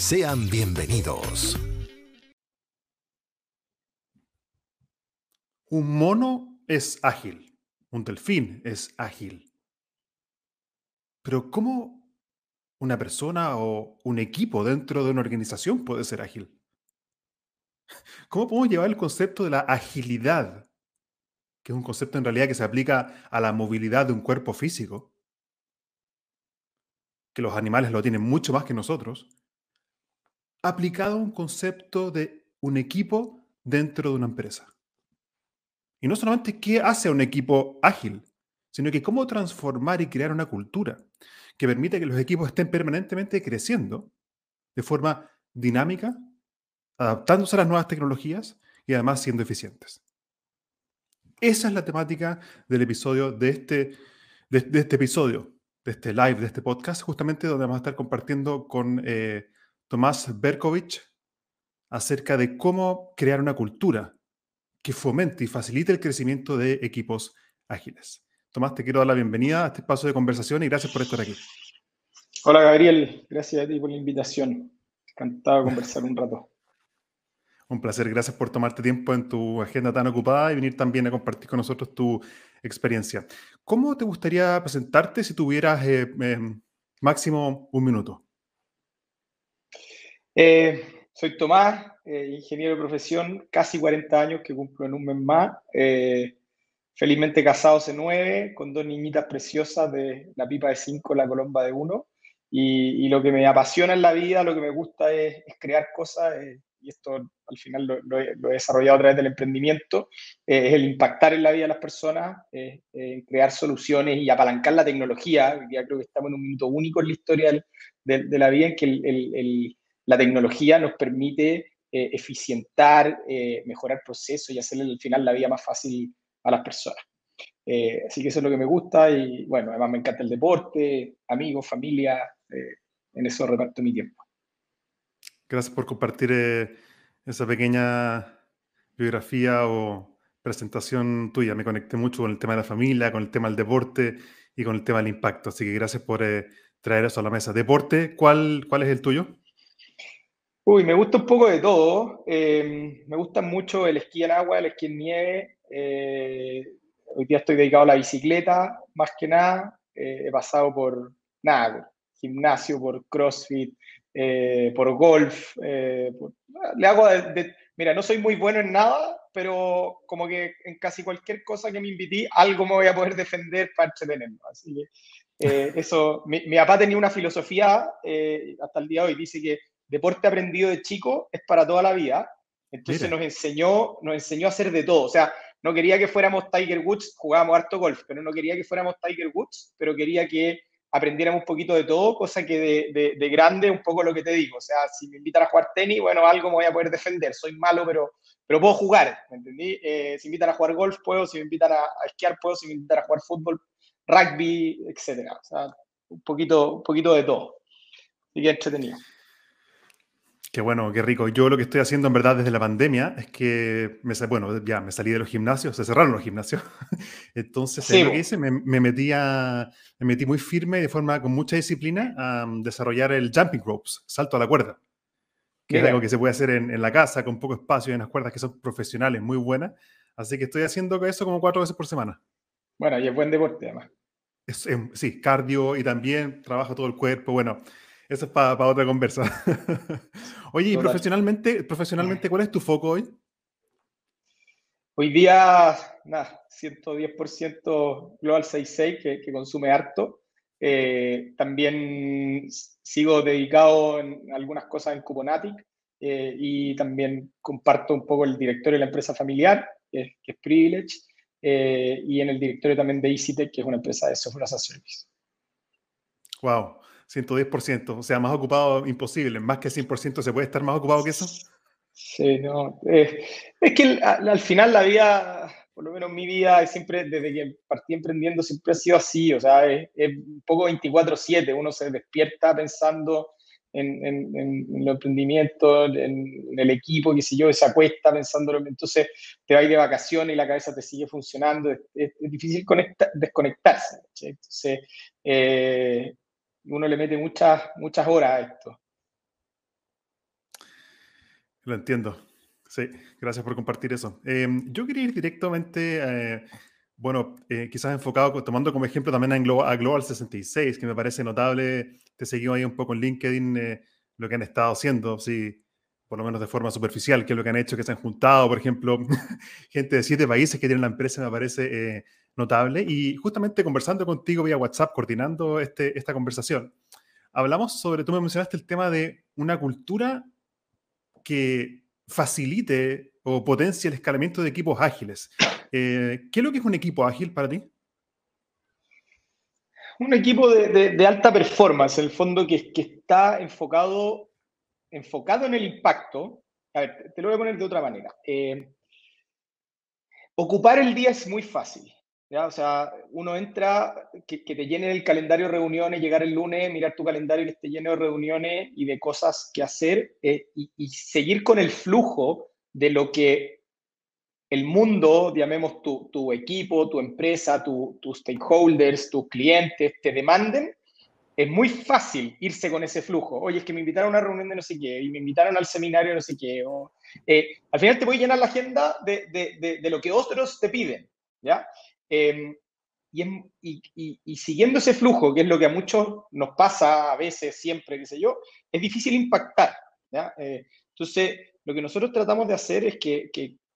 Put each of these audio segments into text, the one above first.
Sean bienvenidos. Un mono es ágil, un delfín es ágil. Pero ¿cómo una persona o un equipo dentro de una organización puede ser ágil? ¿Cómo podemos llevar el concepto de la agilidad, que es un concepto en realidad que se aplica a la movilidad de un cuerpo físico, que los animales lo tienen mucho más que nosotros, aplicado a un concepto de un equipo dentro de una empresa. Y no solamente qué hace un equipo ágil, sino que cómo transformar y crear una cultura que permite que los equipos estén permanentemente creciendo de forma dinámica, adaptándose a las nuevas tecnologías y además siendo eficientes. Esa es la temática del episodio de este, de, este episodio, de este live, de este podcast, justamente donde vamos a estar compartiendo con eh, Tomás Berkovich acerca de cómo crear una cultura que fomente y facilite el crecimiento de equipos ágiles. Tomás, te quiero dar la bienvenida a este espacio de conversación y gracias por estar aquí. Hola Gabriel, gracias a ti por la invitación. Encantado de conversar un rato. Un placer, gracias por tomarte tiempo en tu agenda tan ocupada y venir también a compartir con nosotros tu experiencia. ¿Cómo te gustaría presentarte si tuvieras eh, em, máximo un minuto? Eh, soy Tomás, eh, ingeniero de profesión, casi 40 años que cumplo en un mes más. Eh, felizmente casado hace nueve, con dos niñitas preciosas de la pipa de cinco, la colomba de uno. Y, lo que me apasiona en la vida, lo que me gusta es, crear cosas, y esto al final lo, he, desarrollado a través del emprendimiento, es el impactar en la vida de las personas, crear soluciones y apalancar la tecnología. Ya creo que estamos en un minuto único en la historia de, la vida en que el la tecnología nos permite eh, eficientar, eh, mejorar procesos y hacerle al final la vida más fácil a las personas. Eh, así que eso es lo que me gusta y bueno, además me encanta el deporte, amigos, familia, en eso reparto mi tiempo. Gracias por compartir esa pequeña biografía o presentación tuya. Me conecté mucho con el tema de la familia, con el tema del deporte y con el tema del impacto. Así que gracias por traer eso a la mesa. Deporte, ¿cuál, cuál es el tuyo? Uy, me gusta un poco de todo. Eh, me gusta mucho el esquí en agua, el esquí en nieve. Eh, hoy día estoy dedicado a la bicicleta, más que nada. Eh, he pasado por nada, por gimnasio, por CrossFit, por golf. le hago de, Mira, no soy muy bueno en nada, pero como que en casi cualquier cosa que me invití, algo me voy a poder defender para entretenerme. Así que eso, mi, mi, papá tenía una filosofía hasta el día de hoy, dice que deporte aprendido de chico es para toda la vida. Entonces nos enseñó, nos enseñó a hacer de todo. O sea, no quería que fuéramos Tiger Woods, jugábamos harto golf, pero no quería que fuéramos Tiger Woods, pero quería que aprendiéramos un poquito de todo, cosa que de, de, grande un poco lo que te digo. O sea, si me invitan a jugar tenis, bueno, algo me voy a poder defender. Soy malo, pero, pero puedo jugar, ¿me entendí? Eh, si me invitan a jugar golf, puedo. Si me invitan a, esquiar, puedo. Si me invitan a jugar fútbol, rugby, etcétera. O sea, un poquito, un poquito de todo. Así que entretenido. Qué bueno, qué rico. Yo lo que estoy haciendo en verdad desde la pandemia es que, me, bueno, ya me salí de los gimnasios, se cerraron los gimnasios. Entonces, lo que hice? Me, me, metí me metí muy firme de forma con mucha disciplina a desarrollar el jumping ropes, salto a la cuerda, que es algo que se puede hacer en, en, la casa con poco espacio y unas cuerdas que son profesionales, muy buenas. Así que estoy haciendo eso como cuatro veces por semana. Bueno, y es buen deporte además. Es, sí, cardio y también trabajo todo el cuerpo. Bueno, eso es para otra conversa. Oye, y profesionalmente, profesionalmente, ¿cuál es tu foco hoy? Hoy día, nada, 110% Global 66 que, que consume harto. Eh, también sigo dedicado en algunas cosas en Cuponatic eh, y también comparto un poco el directorio de la empresa familiar, que, es Privilege, eh, y en el directorio también de EasyTech, que es una empresa de software as a service. Wow, 110%, o sea, más ocupado imposible, más que 100%, ¿se puede estar más ocupado que eso? Sí, no, es que al final la vida por lo menos mi vida siempre, desde que partí emprendiendo, siempre ha sido así, o sea, es, un poco 24/7, uno se despierta pensando en, en, en, los emprendimientos, en, el equipo, qué sé yo, se acuesta pensando, entonces te vas de vacaciones y la cabeza te sigue funcionando, es, difícil desconectarse, entonces eh, uno le mete muchas, muchas horas a esto. Lo entiendo. Sí, gracias por compartir eso. Em, yo quería ir directamente, eh, bueno, eh, quizás enfocado, tomando como ejemplo también a Global, a Global 66, que me parece notable. Te seguimos ahí un poco en LinkedIn eh, lo que han estado haciendo, sí, por lo menos de forma superficial, que es lo que han hecho, que se han juntado, por ejemplo, gente de siete países que tienen la empresa, me parece notable. Y justamente conversando contigo vía WhatsApp, coordinando este, esta conversación, hablamos sobre, tú me mencionaste el tema de una cultura que facilite o potencie el escalamiento de equipos ágiles. Eh, ¿Qué es lo que es un equipo ágil para ti? Un equipo de, alta performance, en el fondo que, que, está enfocado, enfocado en el impacto. A ver, te lo voy a poner de otra manera. Eh, ocupar el día es muy fácil. ¿Ya? O sea, uno entra, que, te llene el calendario de reuniones, llegar el lunes, mirar tu calendario y que esté lleno de reuniones y de cosas que hacer eh, y, seguir con el flujo de lo que el mundo, llamemos tu, tu equipo, tu empresa, tus stakeholders, tus clientes, te demanden, es muy fácil irse con ese flujo. Oye, es que me invitaron a una reunión de no sé qué, y me invitaron al seminario de no sé qué. O, eh, al final te voy a llenar la agenda de, de, de, lo que otros te piden, ¿ya? Em, y, siguiendo ese flujo, que es lo que a muchos nos pasa a veces, siempre, qué sé yo, es difícil impactar. Eh, entonces, lo que nosotros tratamos de hacer es que,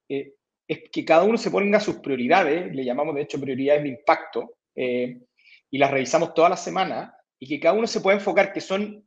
eh, es que cada uno se ponga sus prioridades, le llamamos de hecho prioridades de impacto, eh, y las revisamos toda la semana, y que cada uno se pueda enfocar que son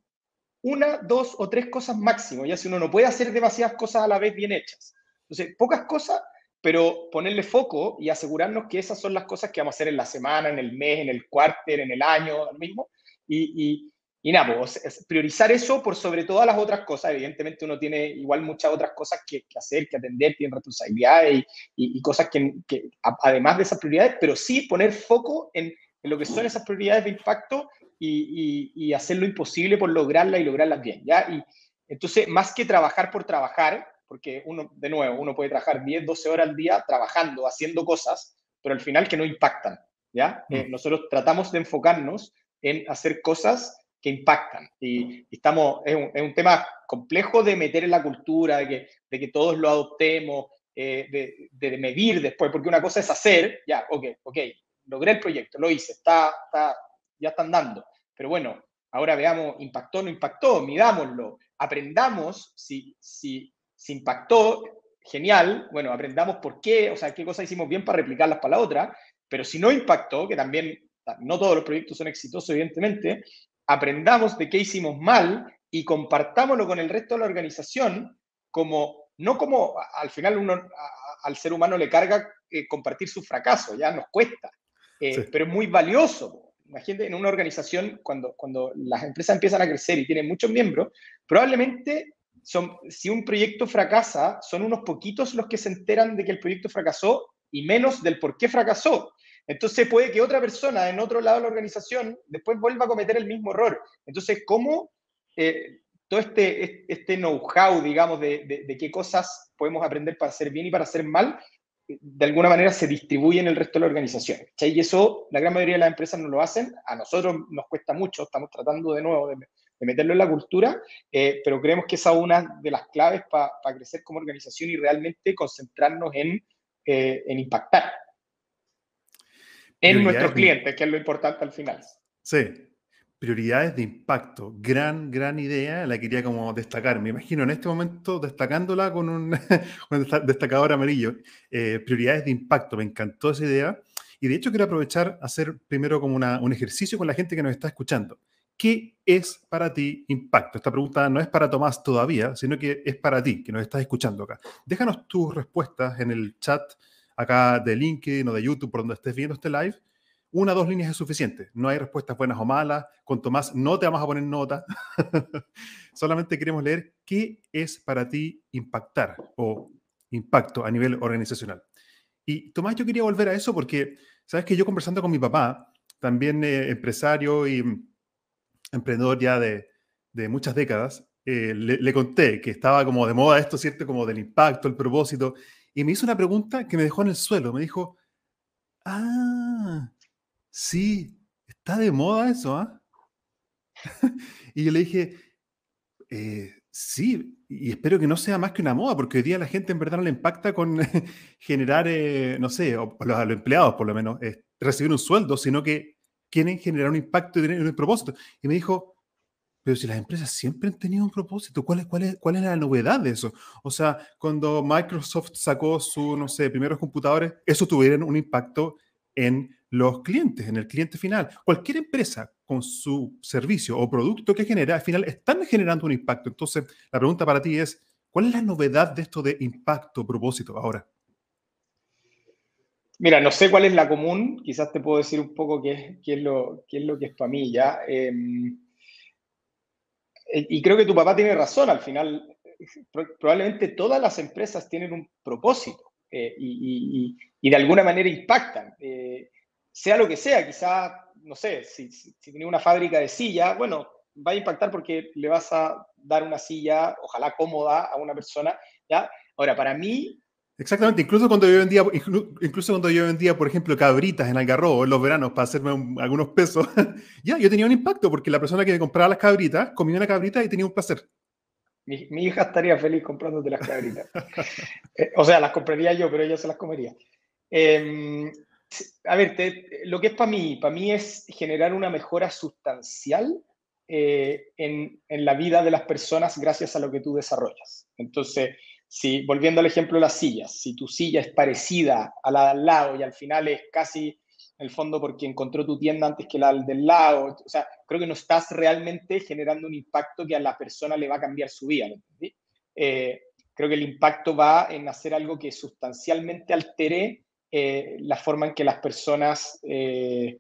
una, dos o tres cosas máximo, ya si uno no puede hacer demasiadas cosas a la vez bien hechas. Entonces, pocas cosas pero ponerle foco y asegurarnos que esas son las cosas que vamos a hacer en la semana, en el mes, en el cuarter, en el año, lo mismo. Y, y, nada, pues, priorizar eso por sobre todas las otras cosas. Evidentemente uno tiene igual muchas otras cosas que, hacer, que atender, tiene responsabilidades y, y cosas que, que, además de esas prioridades, pero sí poner foco en, en lo que son esas prioridades de impacto y, y, hacer lo imposible por lograrlas y lograrlas bien, ¿ya? Y entonces, más que trabajar por trabajar, porque uno, de nuevo, uno puede trabajar 10, 12 horas al día trabajando, haciendo cosas, pero al final que no impactan, ¿ya? Mm. Eh, nosotros tratamos de enfocarnos en hacer cosas que impactan. Y, estamos, es un, tema complejo de meter en la cultura, de que, de que todos lo adoptemos, eh, de, de, medir después, porque una cosa es hacer, ya, ok, ok, logré el proyecto, lo hice, está, está, ya están dando. Pero bueno, ahora veamos, impactó, no impactó, midámoslo, aprendamos si, si se impactó, genial, bueno, aprendamos por qué, o sea, qué cosas hicimos bien para replicarlas para la otra, pero si no impactó, que también no todos los proyectos son exitosos, evidentemente, aprendamos de qué hicimos mal y compartámoslo con el resto de la organización como, no como al final uno, al ser humano le carga eh, compartir su fracaso, ya nos cuesta, eh, pero es muy valioso. Imagínate en una organización, cuando, cuando las empresas empiezan a crecer y tienen muchos miembros, probablemente si un proyecto fracasa, son unos poquitos los que se enteran de que el proyecto fracasó y menos del por qué fracasó. Entonces puede que otra persona en otro lado de la organización después vuelva a cometer el mismo error. Entonces, ¿cómo eh, todo este, este know-how, digamos, de, de, qué cosas podemos aprender para hacer bien y para hacer mal, de alguna manera se distribuye en el resto de la organización? Y eso la gran mayoría de las empresas no lo hacen. A nosotros nos cuesta mucho, estamos tratando de nuevo de, de meterlo en la cultura, eh, pero creemos que esa es una de las claves para crecer como organización y realmente concentrarnos en, eh, en impactar en nuestros clientes, que es lo importante al final. Sí, prioridades de impacto. Gran, gran idea, la quería como destacar. Me imagino en este momento destacándola con un, destacador amarillo. Eh, prioridades de impacto, me encantó esa idea. Y de hecho quiero aprovechar hacer primero como un ejercicio con la gente que nos está escuchando. ¿Qué es para ti impacto? Esta pregunta no es para Tomás todavía, sino que es para ti, que nos estás escuchando acá. Déjanos tus respuestas en el chat acá de LinkedIn o de YouTube, por donde estés viendo este live. Una o dos líneas es suficiente. No hay respuestas buenas o malas. Con Tomás no te vamos a poner nota. Solamente queremos leer qué es para ti impactar o impacto a nivel organizacional. Y Tomás, yo quería volver a eso porque, sabes que yo conversando con mi papá, también eh, empresario y emprendedor ya de, muchas décadas, eh, le, conté que estaba como de moda esto, ¿cierto? Como del impacto, el propósito. Y me hizo una pregunta que me dejó en el suelo. Me dijo, ah, sí, está de moda eso, ¿ah? y yo le dije, eh, sí, y espero que no sea más que una moda, porque hoy día la gente en verdad no le impacta con generar, eh, no sé, o, a los empleados por lo menos, recibir un sueldo, sino que quieren generar un impacto y tener un propósito. Y me dijo, pero si las empresas siempre han tenido un propósito, ¿cuál es, cuál, es, ¿cuál es la novedad de eso? O sea, cuando Microsoft sacó su, no sé, primeros computadores, eso tuvieron un impacto en los clientes, en el cliente final. Cualquier empresa con su servicio o producto que genera, al final están generando un impacto. Entonces, la pregunta para ti es, ¿cuál es la novedad de esto de impacto, propósito ahora? Mira, no sé cuál es la común, quizás te puedo decir un poco qué, es, lo, qué es lo que es para mí ya. Em, eh, y creo que tu papá tiene razón, al final probablemente todas las empresas tienen un propósito eh, y, de alguna manera impactan, eh, sea lo que sea, quizás, no sé, si, si, si una fábrica de silla, bueno, va a impactar porque le vas a dar una silla, ojalá cómoda, a una persona, ¿ya? Ahora, para mí, Exactamente, incluso cuando yo vendía, incluso cuando yo vendía, por ejemplo, cabritas en Algarrobo en los veranos para hacerme algunos pesos, ya, yo tenía un impacto porque la persona que me compraba las cabritas comía una cabrita y tenía un placer. Mi, hija estaría feliz comprándote las cabritas. Eh, o sea, las compraría yo, pero ella se las comería. Em, a ver, lo que es para mí, para mí es generar una mejora sustancial eh, en, en la vida de las personas gracias a lo que tú desarrollas. Entonces, si, volviendo al ejemplo de las sillas, si tu silla es parecida a la de al lado y al final es casi en el fondo porque encontró tu tienda antes que la del lado, o sea, creo que no estás realmente generando un impacto que a la persona le va a cambiar su vida, eh, creo que el impacto va en hacer algo que sustancialmente altere eh, la forma en que las personas, eh,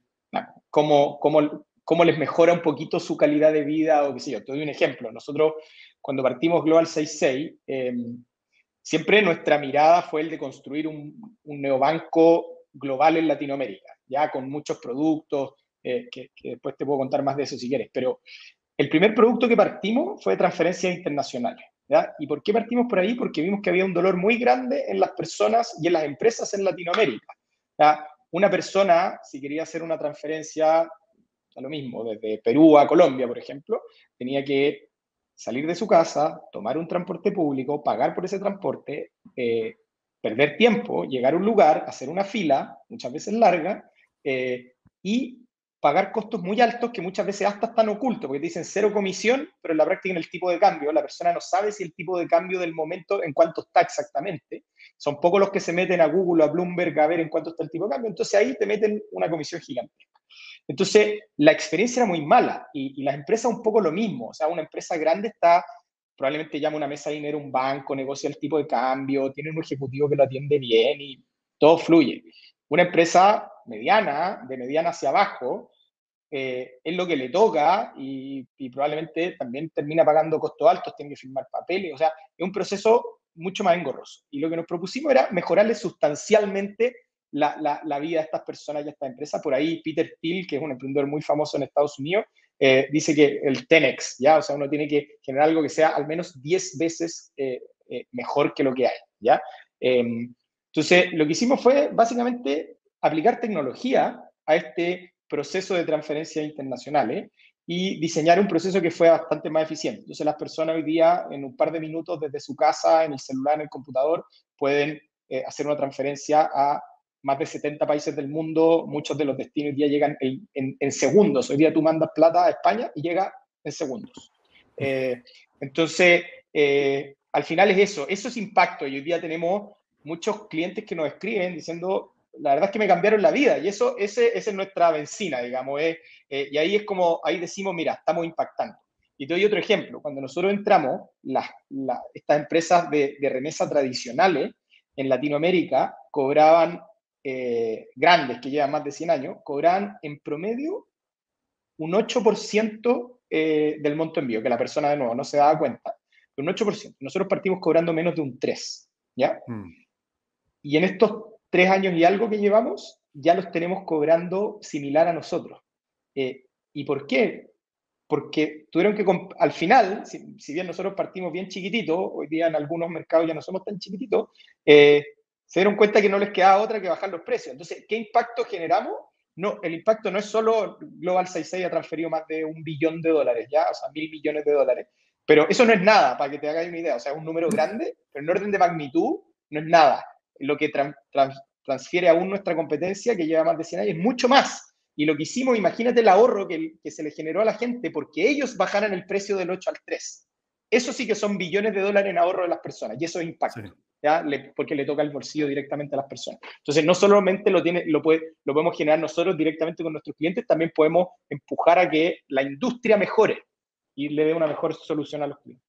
cómo, cómo, les mejora un poquito su calidad de vida o qué sé yo. Te doy un ejemplo. Nosotros, cuando partimos Global 66, siempre nuestra mirada fue el de construir un, neobanco global en Latinoamérica, ya con muchos productos, eh, que, después te puedo contar más de eso si quieres, pero el primer producto que partimos fue transferencias internacionales. ¿ya? ¿Y por qué partimos por ahí? Porque vimos que había un dolor muy grande en las personas y en las empresas en Latinoamérica. Una persona, si quería hacer una transferencia, a lo mismo, desde Perú a Colombia, por ejemplo, tenía que salir de su casa, tomar un transporte público, pagar por ese transporte, eh, perder tiempo, llegar a un lugar, hacer una fila, muchas veces larga, eh, y pagar costos muy altos que muchas veces hasta están ocultos, porque te dicen cero comisión, pero en la práctica en el tipo de cambio, la persona no sabe si el tipo de cambio del momento en cuánto está exactamente. Son pocos los que se meten a Google o a Bloomberg a ver en cuánto está el tipo de cambio, entonces ahí te meten una comisión gigantesca. Entonces, la experiencia era muy mala y, las empresas un poco lo mismo. O sea, una empresa grande está, probablemente llama una mesa de dinero, un banco, negocia el tipo de cambio, tiene un ejecutivo que lo atiende bien y todo fluye. Una empresa mediana, de mediana hacia abajo, eh, es lo que le toca y, probablemente también termina pagando costos altos, tiene que firmar papeles, o sea, es un proceso mucho más engorroso. Y lo que nos propusimos era mejorarle sustancialmente la, vida de estas personas y estas empresas. Por ahí Peter Thiel, que es un emprendedor muy famoso en Estados Unidos, eh, dice que el 10x, ¿ya? O sea, uno tiene que generar algo que sea al menos 10 veces eh, eh, mejor que lo que hay, ¿ya? Em, entonces, lo que hicimos fue básicamente aplicar tecnología a este proceso de transferencias internacionales y diseñar un proceso que fue bastante más eficiente. Entonces, las personas hoy día, en un par de minutos, desde su casa, en el celular, en el computador, pueden hacer una transferencia a más de 70 países del mundo, muchos de los destinos hoy día llegan en, segundos. Hoy día tú mandas plata a España y llega en segundos. Eh, entonces, eh, al final es eso, eso es impacto. Y hoy día tenemos muchos clientes que nos escriben diciendo, la verdad es que me cambiaron la vida. Y eso, ese, esa es nuestra benzina, digamos. Eh, y ahí es como, ahí decimos, mira, estamos impactando. Y te doy otro ejemplo. Cuando nosotros entramos, las, estas empresas de, de remesa tradicionales en Latinoamérica cobraban eh, grandes que llevan más de 100 años, cobran en promedio un 8% eh, del monto envío, que la persona de nuevo no se daba cuenta. Un 8%. Nosotros partimos cobrando menos de un 3%. ¿Ya? Mm. Y en estos tres años y algo que llevamos, ya los tenemos cobrando similar a nosotros. Eh, ¿Y por qué? Porque tuvieron que, al final, si, bien nosotros partimos bien chiquititos, hoy día en algunos mercados ya no somos tan chiquititos, eh, se dieron cuenta que no les quedaba otra que bajar los precios. Entonces, ¿qué impacto generamos? No, el impacto no es solo Global 66 ha transferido más de un billón de dólares, ya, o sea, mil millones de dólares. Pero eso no es nada, para que te hagáis una idea. O sea, es un número grande, pero en orden de magnitud no es nada. Lo que transfiere aún nuestra competencia, que lleva más de 100 años, es mucho más. Y lo que hicimos, imagínate el ahorro que, que se le generó a la gente porque ellos bajaran el precio del 8 al 3. Eso sí que son billones de dólares en ahorro de las personas y eso es impacto. ¿ya? porque le toca el bolsillo directamente a las personas. Entonces, no solamente lo, tiene, lo, puede, lo podemos generar nosotros directamente con nuestros clientes, también podemos empujar a que la industria mejore y le dé una mejor solución a los clientes.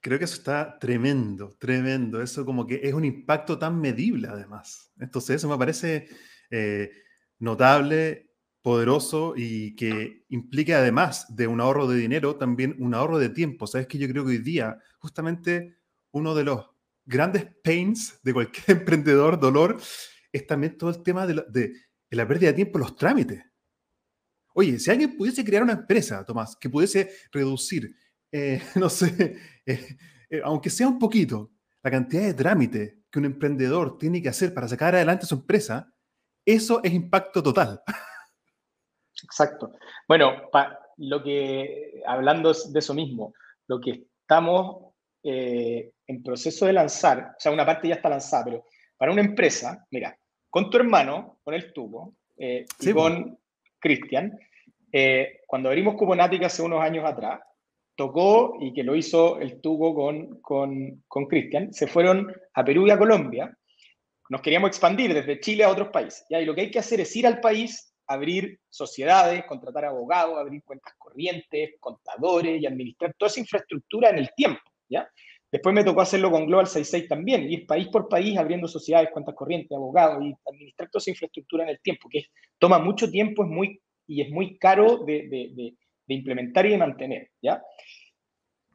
Creo que eso está tremendo, tremendo. Eso como que es un impacto tan medible además. Entonces, eso me parece eh, notable, poderoso y que implica además de un ahorro de dinero, también un ahorro de tiempo. Sabes que yo creo que hoy día justamente uno de los grandes pains de cualquier emprendedor, dolor, es también todo el tema de la, pérdida de tiempo los trámites. Oye, si alguien pudiese crear una empresa, Tomás, que pudiese reducir, eh, no sé, eh, eh, aunque sea un poquito, la cantidad de trámites que un emprendedor tiene que hacer para sacar adelante su empresa, eso es impacto total. Exacto. Bueno, lo que, hablando de eso mismo, lo que estamos en proceso de lanzar, o sea, una parte ya está lanzada, pero para una empresa, mira, con tu hermano, con el tubo, y con Cristian, cuando abrimos Cuponática hace unos años atrás, tocó y que lo hizo el tubo con, con, Cristian, se fueron a Perú y a Colombia. Nos queríamos expandir desde Chile a otros países. ¿ya? Y lo que hay que hacer es ir al país, abrir sociedades, contratar abogados, abrir cuentas corrientes, contadores y administrar toda esa infraestructura en el tiempo. ¿ya? Después me tocó hacerlo con Global 66 también, ir país por país abriendo sociedades, cuentas corrientes, abogados y administrar toda esa infraestructura en el tiempo, que toma mucho tiempo es muy, y es muy caro de, de, implementar y de mantener. ¿ya?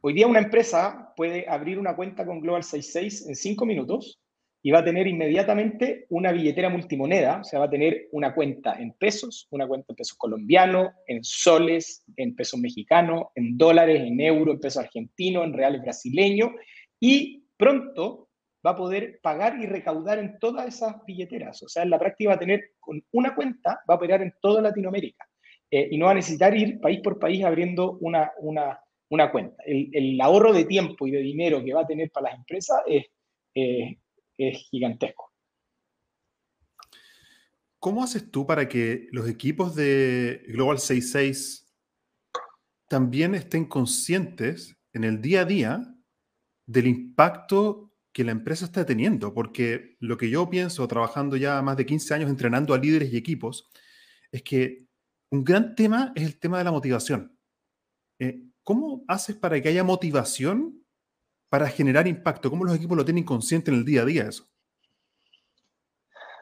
Hoy día una empresa puede abrir una cuenta con Global 66 en cinco minutos y va a tener inmediatamente una billetera multimoneda, o sea, va a tener una cuenta en pesos, una cuenta en pesos colombianos, en soles, en pesos mexicanos, en dólares, en euros, en pesos argentinos, en reales brasileños, y pronto va a poder pagar y recaudar en todas esas billeteras. O sea, en la práctica va a tener con una cuenta, va a operar en toda Latinoamérica eh, y no va a necesitar ir país por país abriendo una, una, una cuenta. El, ahorro de tiempo y de dinero que va a tener para las empresas es, es gigantesco. ¿Cómo haces tú para que los equipos de Global 66 también estén conscientes en el día a día del impacto que la empresa está teniendo? Porque lo que yo pienso, trabajando ya más de 15 años entrenando a líderes y equipos, es que un gran tema es el tema de la motivación. Eh, ¿Cómo haces para que haya motivación para generar impacto? ¿Cómo los equipos lo tienen consciente en el día a día eso?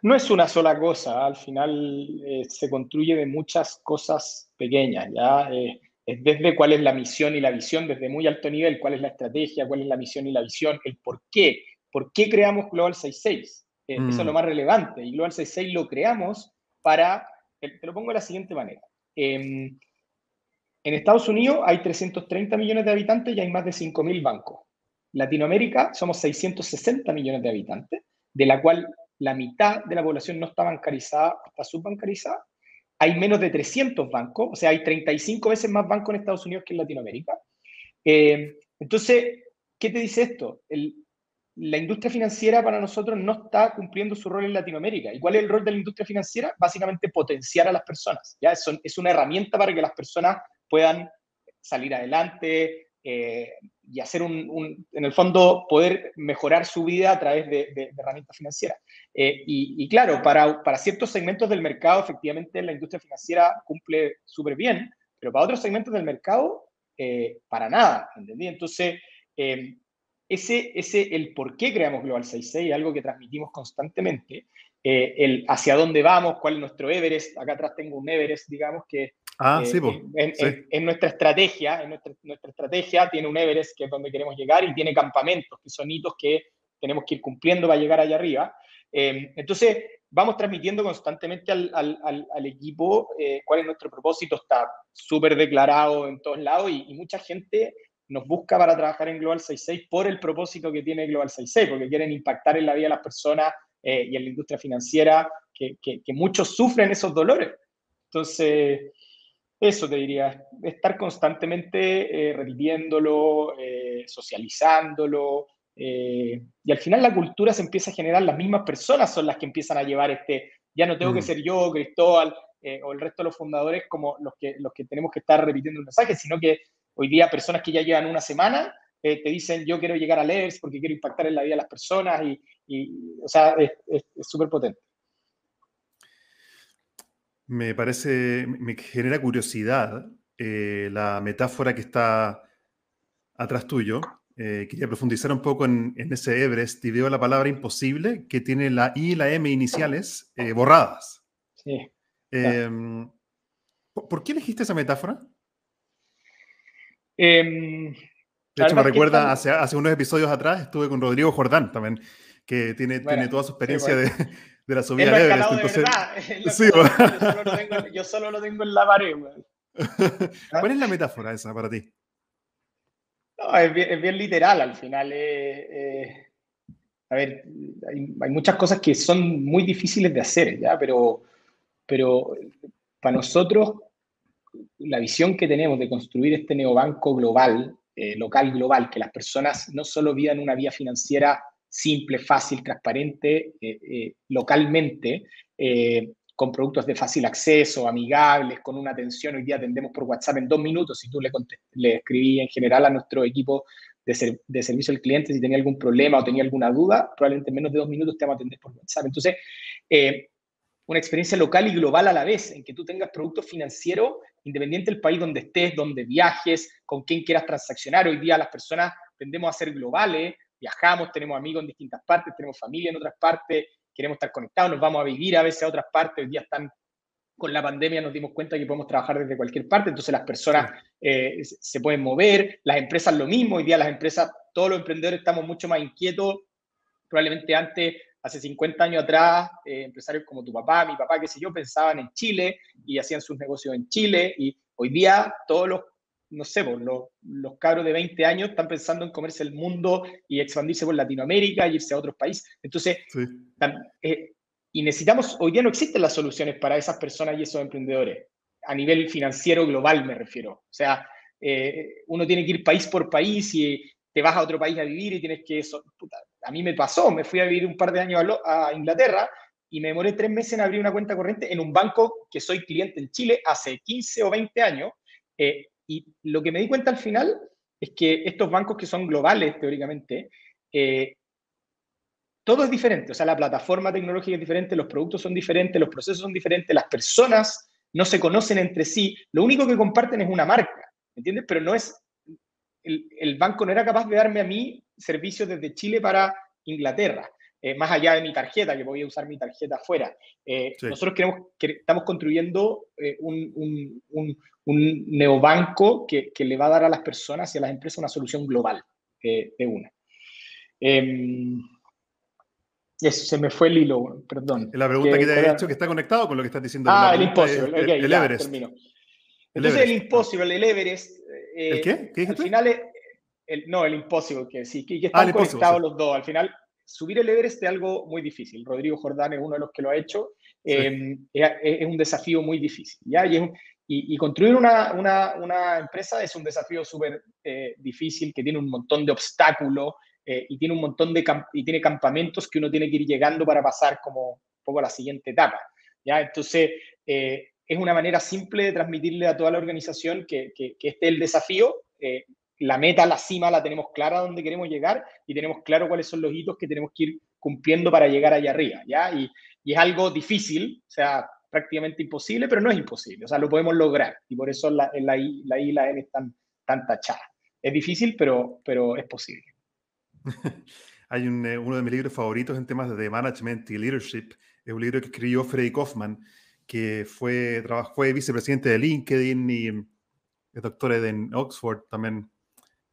No es una sola cosa, al final eh, se construye de muchas cosas pequeñas, ¿ya? Eh, es desde cuál es la misión y la visión, desde muy alto nivel, cuál es la estrategia, cuál es la misión y la visión, el por qué, por qué creamos Global 66. Eh, eso es lo mm. más relevante, y Global 66 lo creamos para, te lo pongo de la siguiente manera. Em, en Estados Unidos hay 330 millones de habitantes y hay más de 5.000 bancos. Latinoamérica somos 660 millones de habitantes, de la cual la mitad de la población no está bancarizada, está subbancarizada. Hay menos de 300 bancos, o sea, hay 35 veces más bancos en Estados Unidos que en Latinoamérica. Eh, entonces, ¿qué te dice esto? La industria financiera para nosotros no está cumpliendo su rol en Latinoamérica. ¿Y cuál es el rol de la industria financiera? Básicamente potenciar a las personas. ¿ya? Es, es una herramienta para que las personas puedan salir adelante eh, y hacer un, en el fondo, poder mejorar su vida a través de, herramientas financieras. Eh, y, claro, para, para ciertos segmentos del mercado, efectivamente, la industria financiera cumple súper bien, pero para otros segmentos del mercado, eh, para nada, ¿entendí? Entonces, ese, ese, el por qué creamos Global 66, algo que transmitimos constantemente, el hacia dónde vamos, cuál es nuestro Everest, acá atrás tengo un Everest, digamos, que Ah, sí, en, nuestra estrategia, en nuestra, nuestra, estrategia tiene un Everest que es donde queremos llegar y tiene campamentos que son hitos que tenemos que ir cumpliendo para llegar allá arriba. Em, entonces, vamos transmitiendo constantemente al, al, al, equipo eh, cuál es nuestro propósito, está súper declarado en todos lados y, y, mucha gente nos busca para trabajar en Global 66 por el propósito que tiene Global 66, porque quieren impactar en la vida de las personas eh, y en la industria financiera, que, que, que muchos sufren esos dolores. Entonces, eso te diría, estar constantemente eh, repitiéndolo, eh, socializándolo, eh, y al final la cultura se empieza a generar, las mismas personas son las que empiezan a llevar este, ya no tengo que mm. ser yo, Cristóbal, o el resto de los fundadores como los que, los que tenemos que estar repitiendo el mensaje, sino que hoy día personas que ya llevan una semana te dicen yo quiero llegar a leers porque quiero impactar en la vida de las personas y, y o sea, es súper potente. Me parece, me genera curiosidad eh, la metáfora que está atrás tuyo. Eh, quería profundizar un poco en, ese Everest y veo la palabra imposible que tiene la I y la M iniciales eh, borradas. Sí. ¿Por qué elegiste esa metáfora? Em, de hecho, me recuerda, hace, hace, unos episodios atrás estuve con Rodrigo Jordán también, que tiene, tiene toda su experiencia de, de la subida de Everest. Entonces, sí, yo, solo lo tengo en la pared, ¿Cuál es la metáfora esa para ti? No, es, bien, literal al final. Eh, eh, a ver, hay, muchas cosas que son muy difíciles de hacer, ¿ya? Pero, pero para nosotros, la visión que tenemos de construir este neobanco global, eh, local global, que las personas no solo vivan una vía financiera simple, fácil, transparente, eh, eh, localmente, con productos de fácil acceso, amigables, con una atención. Hoy día atendemos por WhatsApp en dos minutos. Si tú le, le escribí en general a nuestro equipo de, de, servicio al cliente, si tenía algún problema o tenía alguna duda, probablemente en menos de dos minutos te vamos a atender por WhatsApp. Entonces, una experiencia local y global a la vez, en que tú tengas productos financieros independiente del país donde estés, donde viajes, con quién quieras transaccionar. Hoy día las personas tendemos a ser globales, viajamos, tenemos amigos en distintas partes, tenemos familia en otras partes, queremos estar conectados, nos vamos a vivir a veces a otras partes, hoy día están con la pandemia nos dimos cuenta que podemos trabajar desde cualquier parte, entonces las personas eh, se pueden mover, las empresas lo mismo, hoy día las empresas, todos los emprendedores estamos mucho más inquietos, probablemente antes, hace 50 años atrás, eh, empresarios como tu papá, mi papá, qué sé yo, pensaban en Chile y hacían sus negocios en Chile y hoy día todos los no sé, pues, los, los cabros de 20 años están pensando en comerse el mundo y expandirse por Latinoamérica y irse a otros países. Entonces, eh, y necesitamos, hoy día no existen las soluciones para esas personas y esos emprendedores, a nivel financiero global me refiero. O sea, eh, uno tiene que ir país por país y te vas a otro país a vivir y tienes que... Eso, a mí me pasó, me fui a vivir un par de años a, Inglaterra y me demoré tres meses en abrir una cuenta corriente en un banco que soy cliente en Chile hace 15 o 20 años. Eh, y lo que me di cuenta al final es que estos bancos que son globales, teóricamente, eh, todo es diferente. O sea, la plataforma tecnológica es diferente, los productos son diferentes, los procesos son diferentes, las personas no se conocen entre sí. Lo único que comparten es una marca, ¿entiendes? Pero no es. El, el banco no era capaz de darme a mí servicios desde Chile para Inglaterra. Eh, más allá de mi tarjeta, que voy a usar mi tarjeta afuera. Eh, nosotros queremos, que estamos construyendo eh, un, un, un, neobanco que, que, le va a dar a las personas y a las empresas una solución global de una. Em, eso, se me fue el hilo, perdón. La pregunta que, te he hecho que está conectado con lo que estás diciendo. Ah, el Impossible, el, Everest. Entonces el, Impossible, el Everest. ¿El qué? ¿Qué al final, el, no, el Impossible, que sí, que, están ah, conectados los dos. Al final, subir el Everest es algo muy difícil. Rodrigo Jordán es uno de los que lo ha hecho. Em, es, un desafío muy difícil. ¿ya? Y, construir una, una, una, empresa es un desafío súper eh, difícil, que tiene un montón de obstáculos, eh, y tiene un montón de y tiene campamentos que uno tiene que ir llegando para pasar como un poco a la siguiente etapa. ¿ya? Entonces, eh, es una manera simple de transmitirle a toda la organización que, que, este es el desafío. Eh, la meta, la cima la tenemos clara dónde queremos llegar y tenemos claro cuáles son los hitos que tenemos que ir cumpliendo para llegar allá arriba. ¿ya? Y, y es algo difícil, o sea, prácticamente imposible, pero no es imposible, o sea, lo podemos lograr y por eso la, la, I, la I y la N están tan tachadas. Es difícil, pero, pero es posible. Hay un, eh, uno de mis libros favoritos en temas de management y leadership, es un libro que escribió Freddy Kaufman, que fue, fue vicepresidente de LinkedIn y es doctor en Oxford también.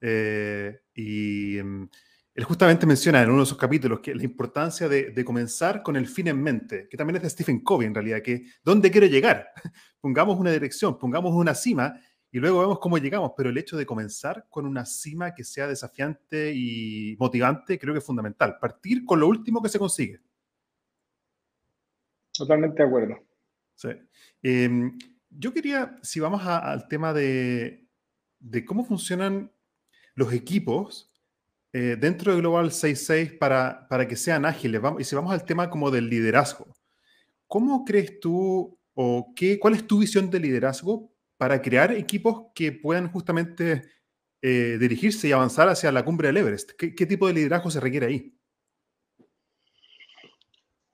Eh, y mm, él justamente menciona en uno de sus capítulos que la importancia de, comenzar con el fin en mente, que también es de Stephen Covey en realidad, que ¿dónde quiero llegar? pongamos una dirección, pongamos una cima y luego vemos cómo llegamos, pero el hecho de comenzar con una cima que sea desafiante y motivante creo que es fundamental. Partir con lo último que se consigue. Totalmente de acuerdo. Sí. Em, yo quería, si vamos al tema de, cómo funcionan los equipos eh, dentro de Global 66 para, para que sean ágiles, vamos, y si vamos al tema como del liderazgo, ¿cómo crees tú o qué, cuál es tu visión de liderazgo para crear equipos que puedan justamente eh, dirigirse y avanzar hacia la cumbre del Everest? ¿Qué, tipo de liderazgo se requiere ahí?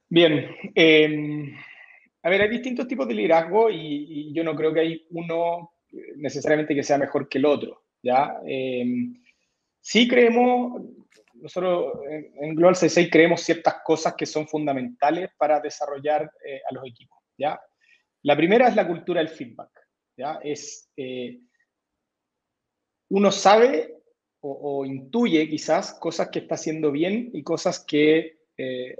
Bien. Em, a ver, hay distintos tipos de liderazgo y, yo no creo que hay uno necesariamente que sea mejor que el otro. ¿ya? Em, sí creemos, nosotros en Global 66 creemos ciertas cosas que son fundamentales para desarrollar eh, a los equipos. ¿ya? La primera es la cultura del feedback. ¿ya? Es, eh, uno sabe o, intuye quizás cosas que está haciendo bien y cosas que, eh,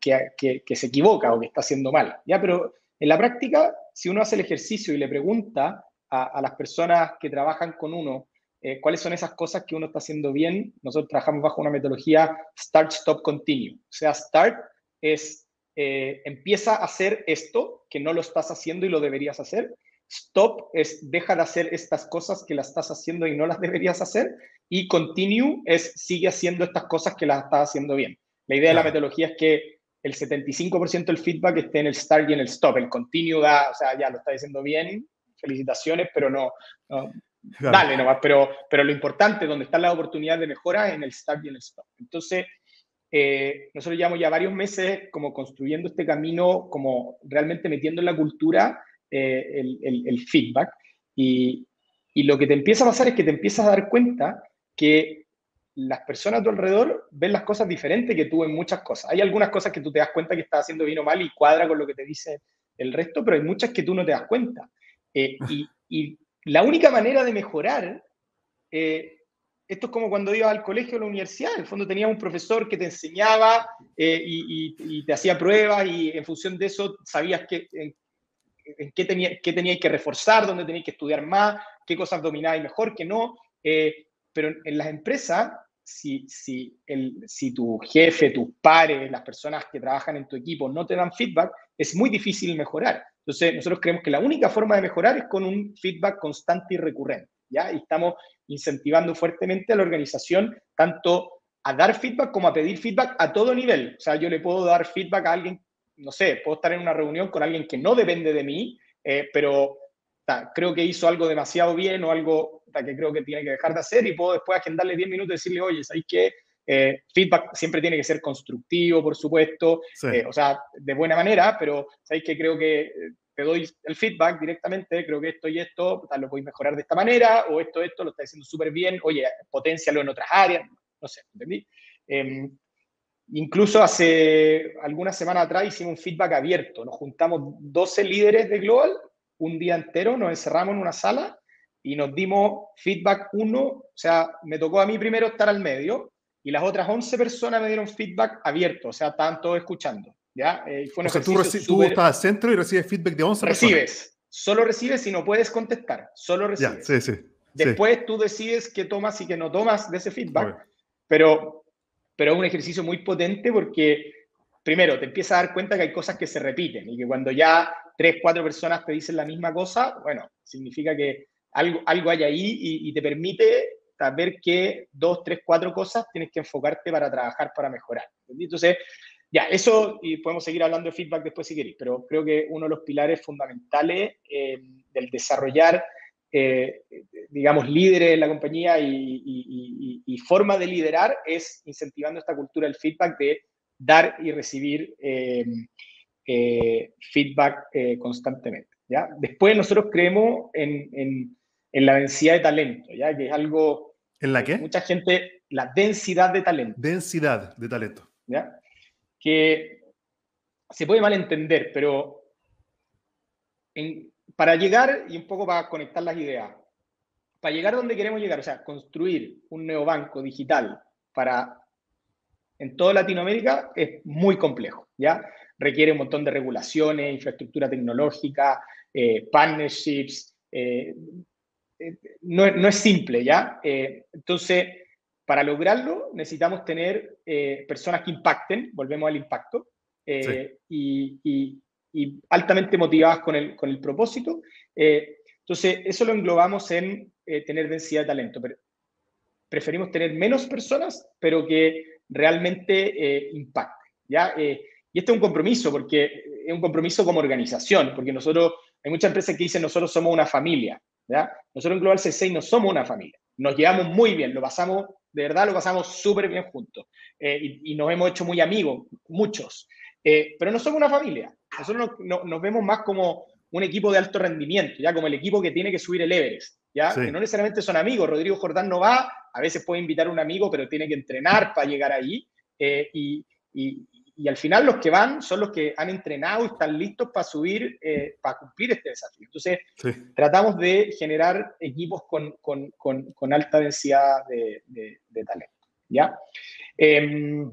que, se equivoca o que está haciendo mal, ¿ya? Pero en la práctica, si uno hace el ejercicio y le pregunta a, las personas que trabajan con uno eh, cuáles son esas cosas que uno está haciendo bien, nosotros trabajamos bajo una metodología Start, Stop, Continue. O sea, Start es empieza a hacer esto que no lo estás haciendo y lo deberías hacer. Stop es deja de hacer estas cosas que las estás haciendo y no las deberías hacer. Y continue es sigue haciendo estas cosas que las estás haciendo bien. La idea de la metodología es que el 75% del feedback esté en el start y en el stop. El continue da, o sea, ya lo está diciendo bien, felicitaciones, pero no, dale nomás. Pero, pero lo importante, donde está la oportunidad de mejora, es en el start y en el stop. Entonces, eh, nosotros llevamos ya varios meses como construyendo este camino, como realmente metiendo en la cultura eh, el, feedback. Y, lo que te empieza a pasar es que te empiezas a dar cuenta que las personas a tu alrededor ven las cosas diferentes que tú en muchas cosas. Hay algunas cosas que tú te das cuenta que estás haciendo bien o mal y cuadra con lo que te dice el resto, pero hay muchas que tú no te das cuenta. Eh, y, la única manera de mejorar, eh, esto es como cuando ibas al colegio o a la universidad, en el fondo tenías un profesor que te enseñaba y, te hacía pruebas y en función de eso sabías que, en qué, tenía, qué teníais que reforzar, dónde teníais que estudiar más, qué cosas domináis mejor, que no. Eh, pero en, las empresas, si, si, el, si tu jefe, tus pares, las personas que trabajan en tu equipo no te dan feedback, es muy difícil mejorar. Entonces, nosotros creemos que la única forma de mejorar es con un feedback constante y recurrente. ¿ya? Y estamos incentivando fuertemente a la organización tanto a dar feedback como a pedir feedback a todo nivel. O sea, yo le puedo dar feedback a alguien no sé, puedo estar en una reunión con alguien que no depende de mí, eh, pero creo que hizo algo demasiado bien o algo que creo que tiene que dejar de hacer y puedo después agendarle 10 minutos y decirle, oye, ¿sabes qué? Eh, feedback siempre tiene que ser constructivo, por supuesto, eh, o sea, de buena manera, pero ¿sabéis que creo que te doy el feedback directamente, creo que esto y esto tal, lo podéis mejorar de esta manera, o esto, esto lo está haciendo súper bien, oye, potencialo en otras áreas, no sé, ¿entendí? Em, Incluso hace algunas semanas atrás hicimos un feedback abierto. Nos juntamos 12 líderes de Global un día entero, nos encerramos en una sala y nos dimos feedback uno. O sea, me tocó a mí primero estar al medio y las otras 11 personas me dieron feedback abierto. O sea, estaban todos escuchando. ¿ya? Eh, o sea, tú, estás al centro y recibes feedback de 11 Recibes. Solo recibes y no puedes contestar. Solo recibes. sí, sí, Después tú decides qué tomas y qué no tomas de ese feedback. Pero pero es un ejercicio muy potente porque, primero, te empiezas a dar cuenta que hay cosas que se repiten y que cuando ya tres, cuatro personas te dicen la misma cosa, bueno, significa que algo, algo hay ahí y, te permite ver qué dos, tres, cuatro cosas tienes que enfocarte para trabajar, para mejorar. Entonces, ya, eso, y podemos seguir hablando de feedback después si queréis, pero creo que uno de los pilares fundamentales eh, del desarrollar, eh, digamos, líderes en la compañía y, y, forma de liderar es incentivando esta cultura del feedback de dar y recibir feedback constantemente. ¿ya? Después nosotros creemos en, en, en, la densidad de talento, ¿ya? que es algo... ¿En la qué? Mucha gente, la densidad de talento. Densidad de talento. ¿ya? Que se puede malentender, pero en, para llegar, y un poco para conectar las ideas, para llegar donde queremos llegar, o sea, construir un neobanco digital para en toda Latinoamérica es muy complejo, ¿ya? Requiere un montón de regulaciones, infraestructura tecnológica, eh, partnerships. Eh, eh, no, no, es simple, ¿ya? entonces, para lograrlo necesitamos tener personas que impacten, volvemos al impacto, y, y, y, altamente motivadas con el, con el propósito. entonces, eso lo englobamos en tener densidad de talento. Pero preferimos tener menos personas, pero que realmente impacten, ¿ya? Y este es un compromiso, porque es un compromiso como organización, porque nosotros hay muchas empresas que dicen nosotros somos una familia. ¿ya? Nosotros en Global C6 no somos una familia. Nos llevamos muy bien, lo pasamos, de verdad lo pasamos súper bien juntos. Eh, y, nos hemos hecho muy amigos, muchos. Eh, pero no somos una familia. Nosotros nos vemos más como un equipo de alto rendimiento, ya como el equipo que tiene que subir el Everest, ya que no necesariamente son amigos. Rodrigo Jordán no va, a veces puede invitar a un amigo, pero tiene que entrenar para llegar ahí. Eh, y, y al final los que van son los que han entrenado y están listos para subir, eh, para cumplir este desafío. Entonces, tratamos de generar equipos con, con, con, alta densidad de, de, talento. ¿ya? Em,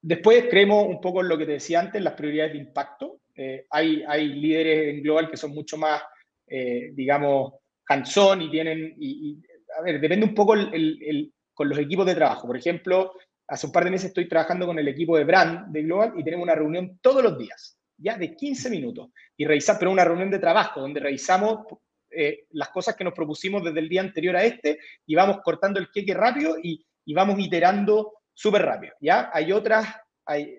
después creemos un poco en lo que te decía antes, las prioridades de impacto. Eh, hay, hay líderes en Global que son mucho más, eh, digamos, hands-on y tienen, y, a ver, depende un poco el, el, con los equipos de trabajo. Por ejemplo, hace un par de meses estoy trabajando con el equipo de brand de Global y tenemos una reunión todos los días, ya de 15 minutos, y revisar, pero una reunión de trabajo donde revisamos eh, las cosas que nos propusimos desde el día anterior a este y vamos cortando el queque rápido y, y vamos iterando súper rápido, ¿ya? Hay otras, hay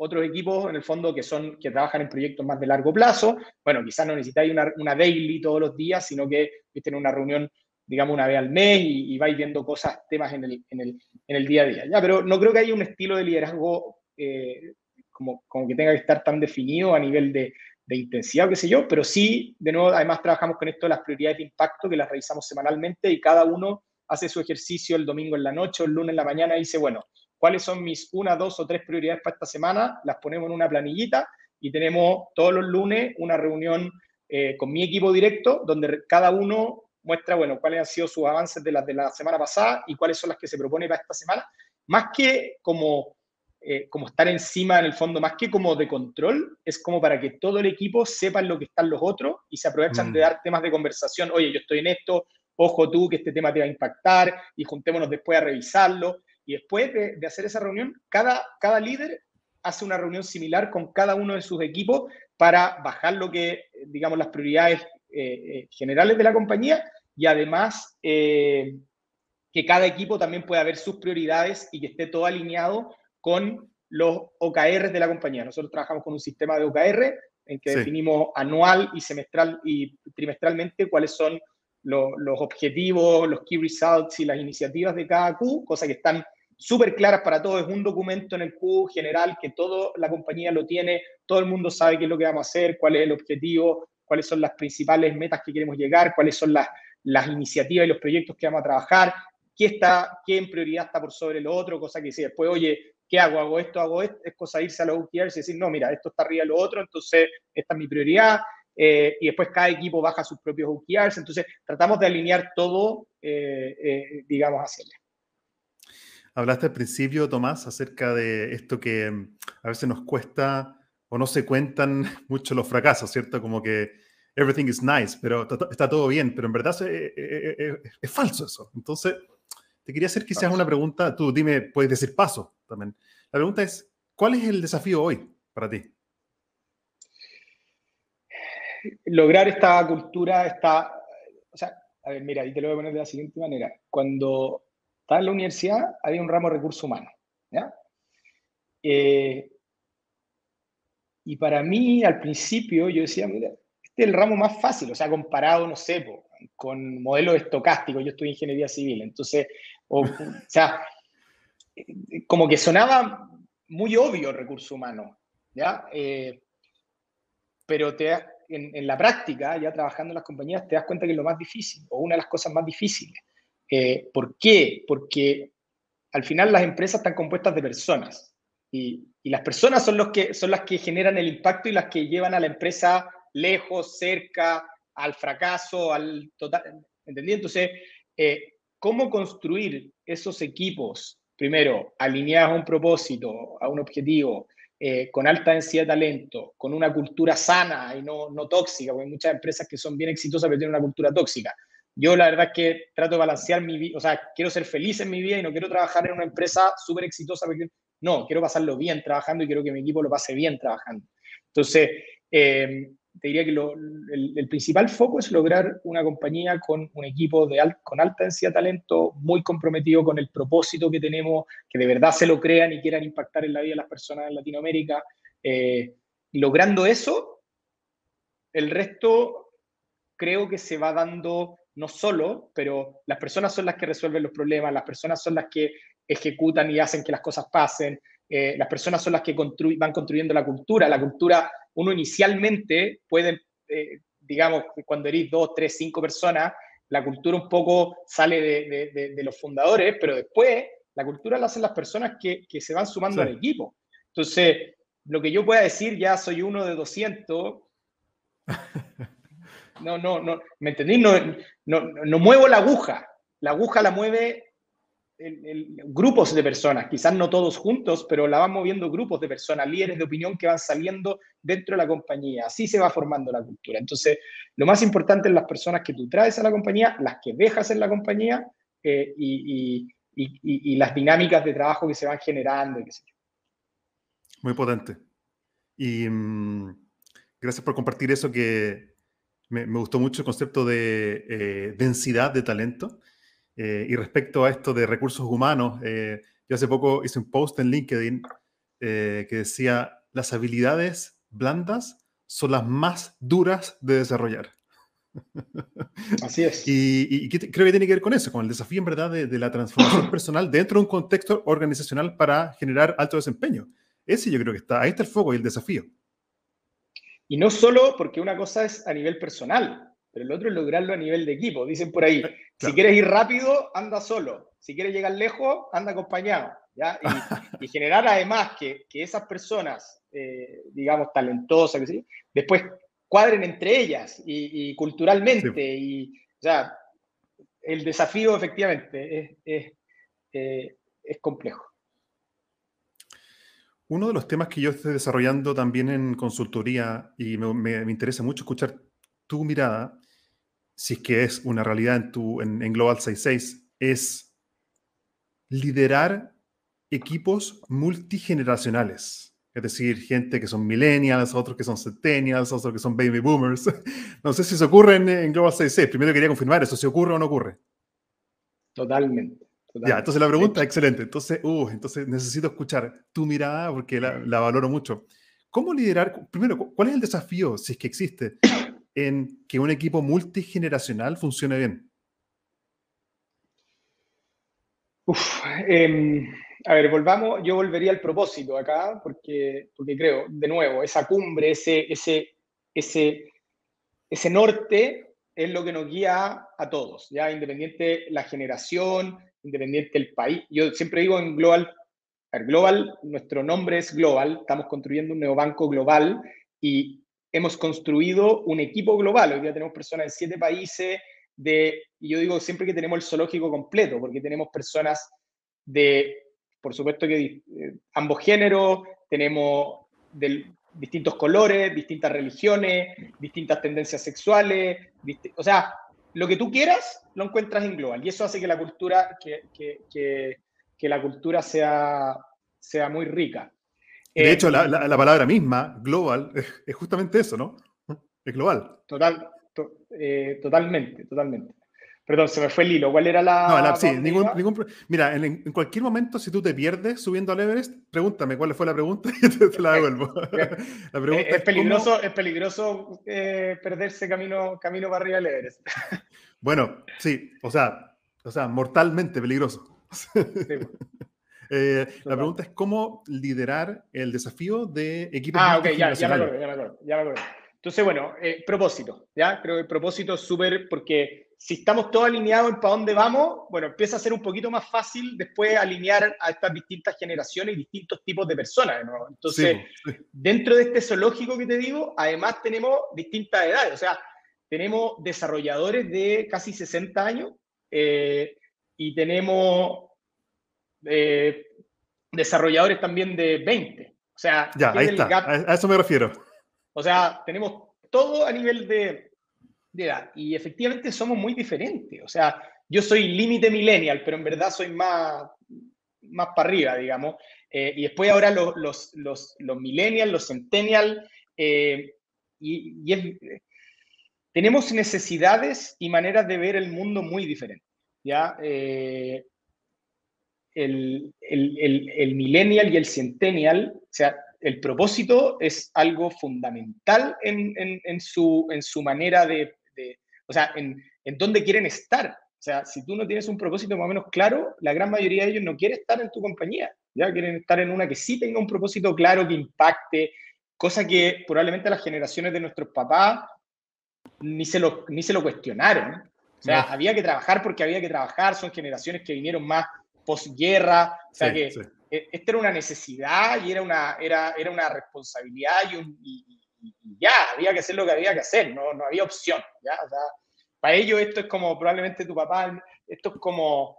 otros equipos en el fondo que son, que trabajan en proyectos más de largo plazo, bueno, quizás no necesitáis una, daily todos los días, sino que tienen una reunión digamos, una vez al mes y, vais viendo cosas, temas en el, en, el, en el, día a día. Ya, pero no creo que haya un estilo de liderazgo eh, como, como, que tenga que estar tan definido a nivel de, intensidad o qué sé yo, pero sí, de nuevo, además trabajamos con esto de las prioridades de impacto que las revisamos semanalmente y cada uno hace su ejercicio el domingo en la noche o el lunes en la mañana y dice, bueno, ¿cuáles son mis una, dos o tres prioridades para esta semana? Las ponemos en una planillita y tenemos todos los lunes una reunión eh, con mi equipo directo donde cada uno muestra, bueno, cuáles han sido sus avances de las de la semana pasada y cuáles son las que se propone para esta semana, más que como, eh, como estar encima en el fondo, más que como de control, es como para que todo el equipo sepa lo que están los otros y se aprovechan de mm. dar temas de conversación, oye, yo estoy en esto, ojo tú que este tema te va a impactar y juntémonos después a revisarlo. Y después de, hacer esa reunión, cada, cada líder hace una reunión similar con cada uno de sus equipos para bajar lo que, digamos, las prioridades eh, eh, generales de la compañía y además eh, que cada equipo también pueda ver sus prioridades y que esté todo alineado con los OKR de la compañía. Nosotros trabajamos con un sistema de OKR en que definimos anual y semestral y trimestralmente cuáles son los objetivos, los key results y las iniciativas de cada Q, cosas que están súper claras para todos. Es un documento en el Q general que toda la compañía lo tiene, todo el mundo sabe qué es lo que vamos a hacer, cuál es el objetivo, cuáles son las principales metas que queremos llegar, cuáles son las iniciativas y los proyectos que vamos a trabajar, qué en prioridad está por sobre lo otro, cosa que si después, oye, ¿qué hago? ¿Hago esto? ¿Hago esto? Es cosa de irse a los OKRs y decir, no, mira, esto está arriba de lo otro, entonces esta es mi prioridad. Eh, y después cada equipo baja sus propios OKRs. Entonces tratamos de alinear todo, eh, eh, digamos, hacia allá. Hablaste al principio, Tomás, acerca de esto que mm, a veces nos cuesta o no se cuentan mucho los fracasos, ¿cierto? Como que everything is nice, pero está todo bien, pero en verdad es, es, falso eso. Entonces, te quería hacer quizás una pregunta, tú dime, puedes decir paso también. La pregunta es, ¿cuál es el desafío hoy para ti? Lograr esta cultura, esta, o sea, a ver, mira, y te lo voy a poner de la siguiente manera. cuando estaba en la universidad había un ramo de recursos humanos. ¿ya? Eh, y para mí, al principio, yo decía, mira, este es el ramo más fácil, o sea, comparado, no sé, con modelos estocásticos, yo estudié ingeniería civil, entonces, o, sea, como que sonaba muy obvio el recurso humano, ¿ya? Eh, pero te, en, la práctica, ya trabajando en las compañías, te das cuenta que es lo más difícil, o una de las cosas más difíciles. Eh, ¿Por qué? Porque al final las empresas están compuestas de personas y, las personas son, los que, son las que generan el impacto y las que llevan a la empresa lejos, cerca, al fracaso, al total. ¿Entendí? Entonces, eh, ¿cómo construir esos equipos, primero, alineados a un propósito, a un objetivo, eh, con alta densidad de talento, con una cultura sana y no, no tóxica, porque hay muchas empresas que son bien exitosas pero tienen una cultura tóxica. Yo la verdad es que trato de balancear mi vida, o sea, quiero ser feliz en mi vida y no quiero trabajar en una empresa súper exitosa, porque no, quiero pasarlo bien trabajando y quiero que mi equipo lo pase bien trabajando. Entonces, eh, te diría que el, principal foco es lograr una compañía con un equipo de con alta densidad de talento, muy comprometido con el propósito que tenemos, que de verdad se lo crean y quieran impactar en la vida de las personas en Latinoamérica. Eh, logrando eso, el resto creo que se va dando no solo, pero las personas son las que resuelven los problemas, las personas son las que ejecutan y hacen que las cosas pasen, eh, las personas son las que van construyendo la cultura. La cultura, uno inicialmente puede, eh, digamos, cuando eres dos, tres, cinco personas, la cultura un poco sale de, los fundadores, pero después la cultura la hacen las personas que, se van sumando al equipo. Entonces, lo que yo pueda decir, ya soy uno de 200, no, no, no, ¿me entendí? No, no, no muevo la aguja. La aguja la mueve grupos de personas, quizás no todos juntos, pero la van moviendo grupos de personas, líderes de opinión que van saliendo dentro de la compañía. Así se va formando la cultura. Entonces, lo más importante es las personas que tú traes a la compañía, las que dejas en la compañía eh, y, las dinámicas de trabajo que se van generando. Muy potente. Y mm, gracias por compartir eso que me, gustó mucho el concepto de eh, densidad de talento. Eh, y respecto a esto de recursos humanos, eh, yo hace poco hice un post en LinkedIn eh, que decía, las habilidades blandas son las más duras de desarrollar. Así es. Y, creo que tiene que ver con eso, con el desafío en verdad de, de, la transformación personal dentro de un contexto organizacional para generar alto desempeño. Ese yo creo que está, ahí está el foco y el desafío. Y no solo porque una cosa es a nivel personal, pero el otro es lograrlo a nivel de equipo. Dicen por ahí, si quieres ir rápido, anda solo. Si quieres llegar lejos, anda acompañado. ¿ya? Y, generar además que, que esas personas, eh, digamos, talentosas, después cuadren entre ellas y, culturalmente. Y, o sea, el desafío efectivamente es, es, eh, es complejo. Uno de los temas que yo estoy desarrollando también en consultoría y me, me interesa mucho escuchar tu mirada, si es que es una realidad en, tu, en, Global 66, es liderar equipos multigeneracionales. Es decir, gente que son millennials, otros que son centennials, otros que son baby boomers. No sé si se ocurre en, Global 66. Primero quería confirmar eso, si ocurre o no ocurre. Totalmente. Ya, entonces la pregunta, excelente. Entonces, uh, entonces necesito escuchar tu mirada porque la, la valoro mucho. ¿Cómo liderar? Primero, ¿cuál es el desafío, si es que existe, en que un equipo multigeneracional funcione bien? Em, a ver, volvamos, yo volvería al propósito acá, porque, porque creo, de nuevo, esa cumbre, ese, ese, ese, ese norte es lo que nos guía a todos, ya independiente la generación, independiente el país. Yo siempre digo en Global, Global, nuestro nombre es Global, estamos construyendo un neobanco global y hemos construido un equipo global. Hoy día tenemos personas en siete países, de, y yo digo siempre que tenemos el zoológico completo, porque tenemos personas de, por supuesto que eh, ambos géneros, tenemos de distintos colores, distintas religiones, distintas tendencias sexuales, o sea, lo que tú quieras lo encuentras en global y eso hace que la cultura, que, que, que, que la cultura sea, sea muy rica. De hecho, la, la, palabra misma, global, es, justamente eso, ¿no? Es global. Total, eh, totalmente, totalmente. Perdón, se me fue el hilo. ¿Cuál era la.? No, sí, ningún, ningún, Mira, en, cualquier momento, si tú te pierdes subiendo al Everest, pregúntame cuál fue la pregunta y te, la devuelvo. la pregunta es, peligroso, es peligroso eh, perderse camino, camino para arriba del Everest. bueno, sí, o sea, o sea mortalmente peligroso. Eh, la pregunta es cómo liderar el desafío de equipos. Ah, ok, ya, ya me acuerdo, ya me acuerdo, ya me acuerdo. Entonces, bueno, eh, propósito, ¿ya? Creo que el propósito es súper porque si estamos todos alineados en para dónde vamos, bueno, empieza a ser un poquito más fácil después alinear a estas distintas generaciones y distintos tipos de personas. ¿no? Entonces, dentro de este zoológico que te digo, además tenemos distintas edades, o sea, tenemos desarrolladores de casi 60 años eh, y tenemos eh, desarrolladores también de 20. O sea, ya, ahí está, a eso me refiero. O sea, tenemos todo a nivel de, edad y efectivamente somos muy diferentes. O sea, yo soy límite millennial, pero en verdad soy más, más para arriba, digamos. Eh, y después ahora los, los, los, los millennials, los centennials, eh, y, tenemos necesidades y maneras de ver el mundo muy diferentes. ¿ya? Eh, el, el, el, el, millennial y el centennial, o sea, el propósito es algo fundamental en, en, su, en su manera de, o sea, en, en dónde quieren estar. O sea, si tú no tienes un propósito más o menos claro, la gran mayoría de ellos no quiere estar en tu compañía, ya quieren estar en una que sí tenga un propósito claro, que impacte, cosa que probablemente las generaciones de nuestros papás ni se lo, ni se lo cuestionaron. O sea, había que trabajar porque había que trabajar, son generaciones que vinieron más posguerra, o sea que e, esta era una necesidad y era una, era, era una responsabilidad y, un, ya, había que hacer lo que había que hacer, no, no había opción. ¿ya? O sea, para ellos esto es como probablemente tu papá, esto es como,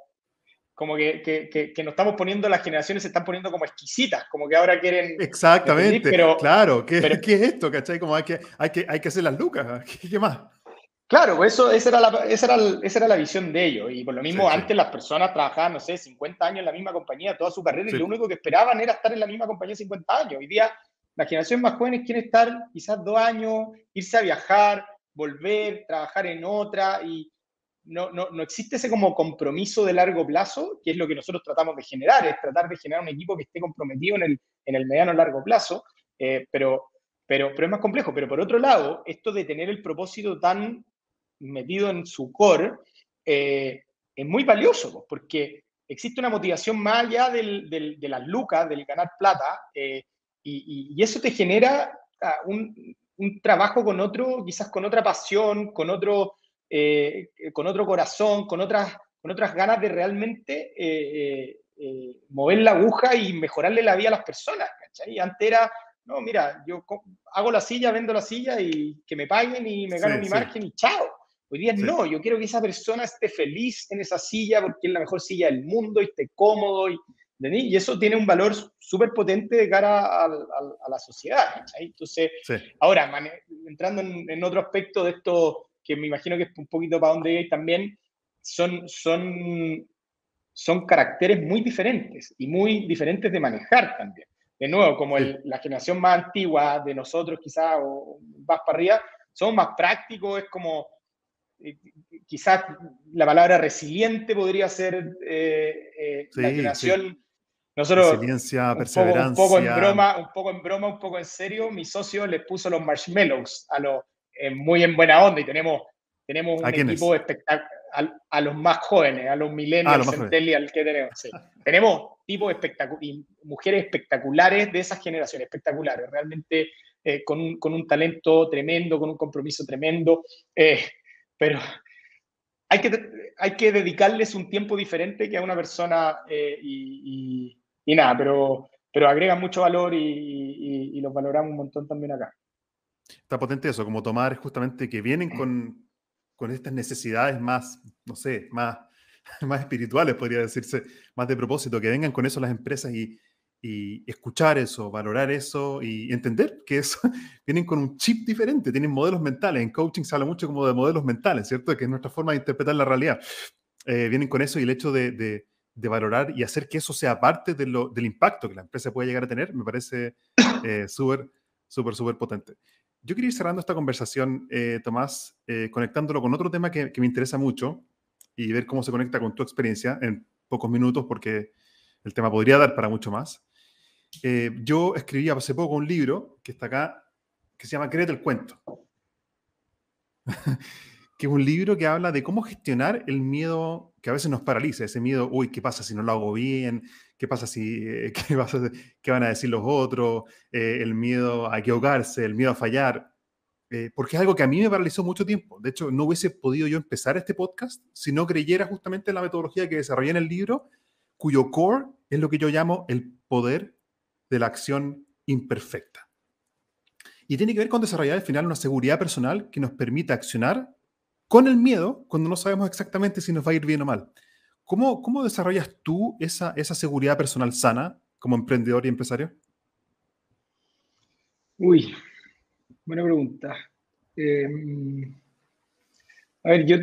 como que, que, que, nos estamos poniendo, las generaciones se están poniendo como exquisitas, como que ahora quieren... Exactamente, pero, claro, ¿qué, ¿qué es esto? ¿Cachai? Como hay que, hay que, hay que hacer las lucas, ¿qué, qué más? Claro, pues eso, esa, era la, esa, era esa era la visión de ellos. Y por lo mismo, antes las personas trabajaban, no sé, 50 años en la misma compañía toda su carrera y lo único que esperaban era estar en la misma compañía 50 años. Hoy día, las generaciones más jóvenes quieren estar quizás dos años, irse a viajar, volver, trabajar en otra y no, no, no existe ese como compromiso de largo plazo, que es lo que nosotros tratamos de generar, es tratar de generar un equipo que esté comprometido en el, en el mediano largo plazo, eh, pero, pero, pero es más complejo. Pero por otro lado, esto de tener el propósito tan metido en su core, eh, es muy valioso, pues, porque existe una motivación más allá del, del, de las lucas, del ganar plata, eh, y, y, eso te genera ah, un, un, trabajo con otro, quizás con otra pasión, con otro, eh, con otro corazón, con otras, con otras ganas de realmente mover la aguja y mejorarle la vida a las personas. Y antes era, no, mira, yo hago la silla, vendo la silla y que me paguen y me gano mi margen y chao. Hoy día no, yo quiero que esa persona esté feliz en esa silla porque es la mejor silla del mundo y esté cómodo. Y, y eso tiene un valor súper potente de cara a, la sociedad. Entonces, ahora, entrando en, otro aspecto de esto, que me imagino que es un poquito para donde hay también, son, son, son caracteres muy diferentes y muy diferentes de manejar también. De nuevo, como la generación más antigua de nosotros, quizás, o más para arriba, somos más prácticos, es como eh, quizás la palabra resiliente podría ser eh, eh, la generación. Nosotros, Resiliencia, perseverancia. Un poco, en broma, un poco en broma, un poco en serio, mi socio le puso los marshmallows a los, muy en buena onda y tenemos, tenemos un equipo espectacular. A, los más jóvenes, a los millennials, ah, que tenemos. tenemos tipos espectaculares, mujeres espectaculares de esas generaciones, espectaculares, realmente con, un, con, un, talento tremendo, con un compromiso tremendo. Eh, pero hay que, hay que dedicarles un tiempo diferente que a una persona eh, y, y, nada, pero, pero agregan mucho valor y, y, los valoramos un montón también acá. Está potente eso, como tomar justamente que vienen con, con estas necesidades más, no sé, más, más espirituales, podría decirse, más de propósito, que vengan con eso las empresas y, y escuchar eso, valorar eso y entender que eso vienen con un chip diferente, tienen modelos mentales. En coaching se habla mucho como de modelos mentales, ¿cierto? Que es nuestra forma de interpretar la realidad. Eh, vienen con eso y el hecho de, de, valorar y hacer que eso sea parte de lo, del impacto que la empresa puede llegar a tener, me parece eh, súper, súper, súper potente. Yo quería ir cerrando esta conversación, eh, Tomás, conectándolo con otro tema que, que, me interesa mucho, y ver cómo se conecta con tu experiencia en pocos minutos, porque el tema podría dar para mucho más. Eh, yo escribí hace poco un libro que está acá, que se llama Créete el cuento. que es un libro que habla de cómo gestionar el miedo que a veces nos paraliza, ese miedo, uy, ¿qué pasa si no lo hago bien? ¿Qué pasa si, eh, qué, van a decir los otros? Eh, el miedo a equivocarse, el miedo a fallar. Eh, porque es algo que a mí me paralizó mucho tiempo. De hecho, no hubiese podido yo empezar este podcast si no creyera justamente en la metodología que desarrollé en el libro, cuyo core es lo que yo llamo el poder de la acción imperfecta. Y tiene que ver con desarrollar al final una seguridad personal que nos permita accionar con el miedo cuando no sabemos exactamente si nos va a ir bien o mal. ¿Cómo, cómo desarrollas tú esa, esa seguridad personal sana como emprendedor y empresario? Uy, buena pregunta. Em, a ver, yo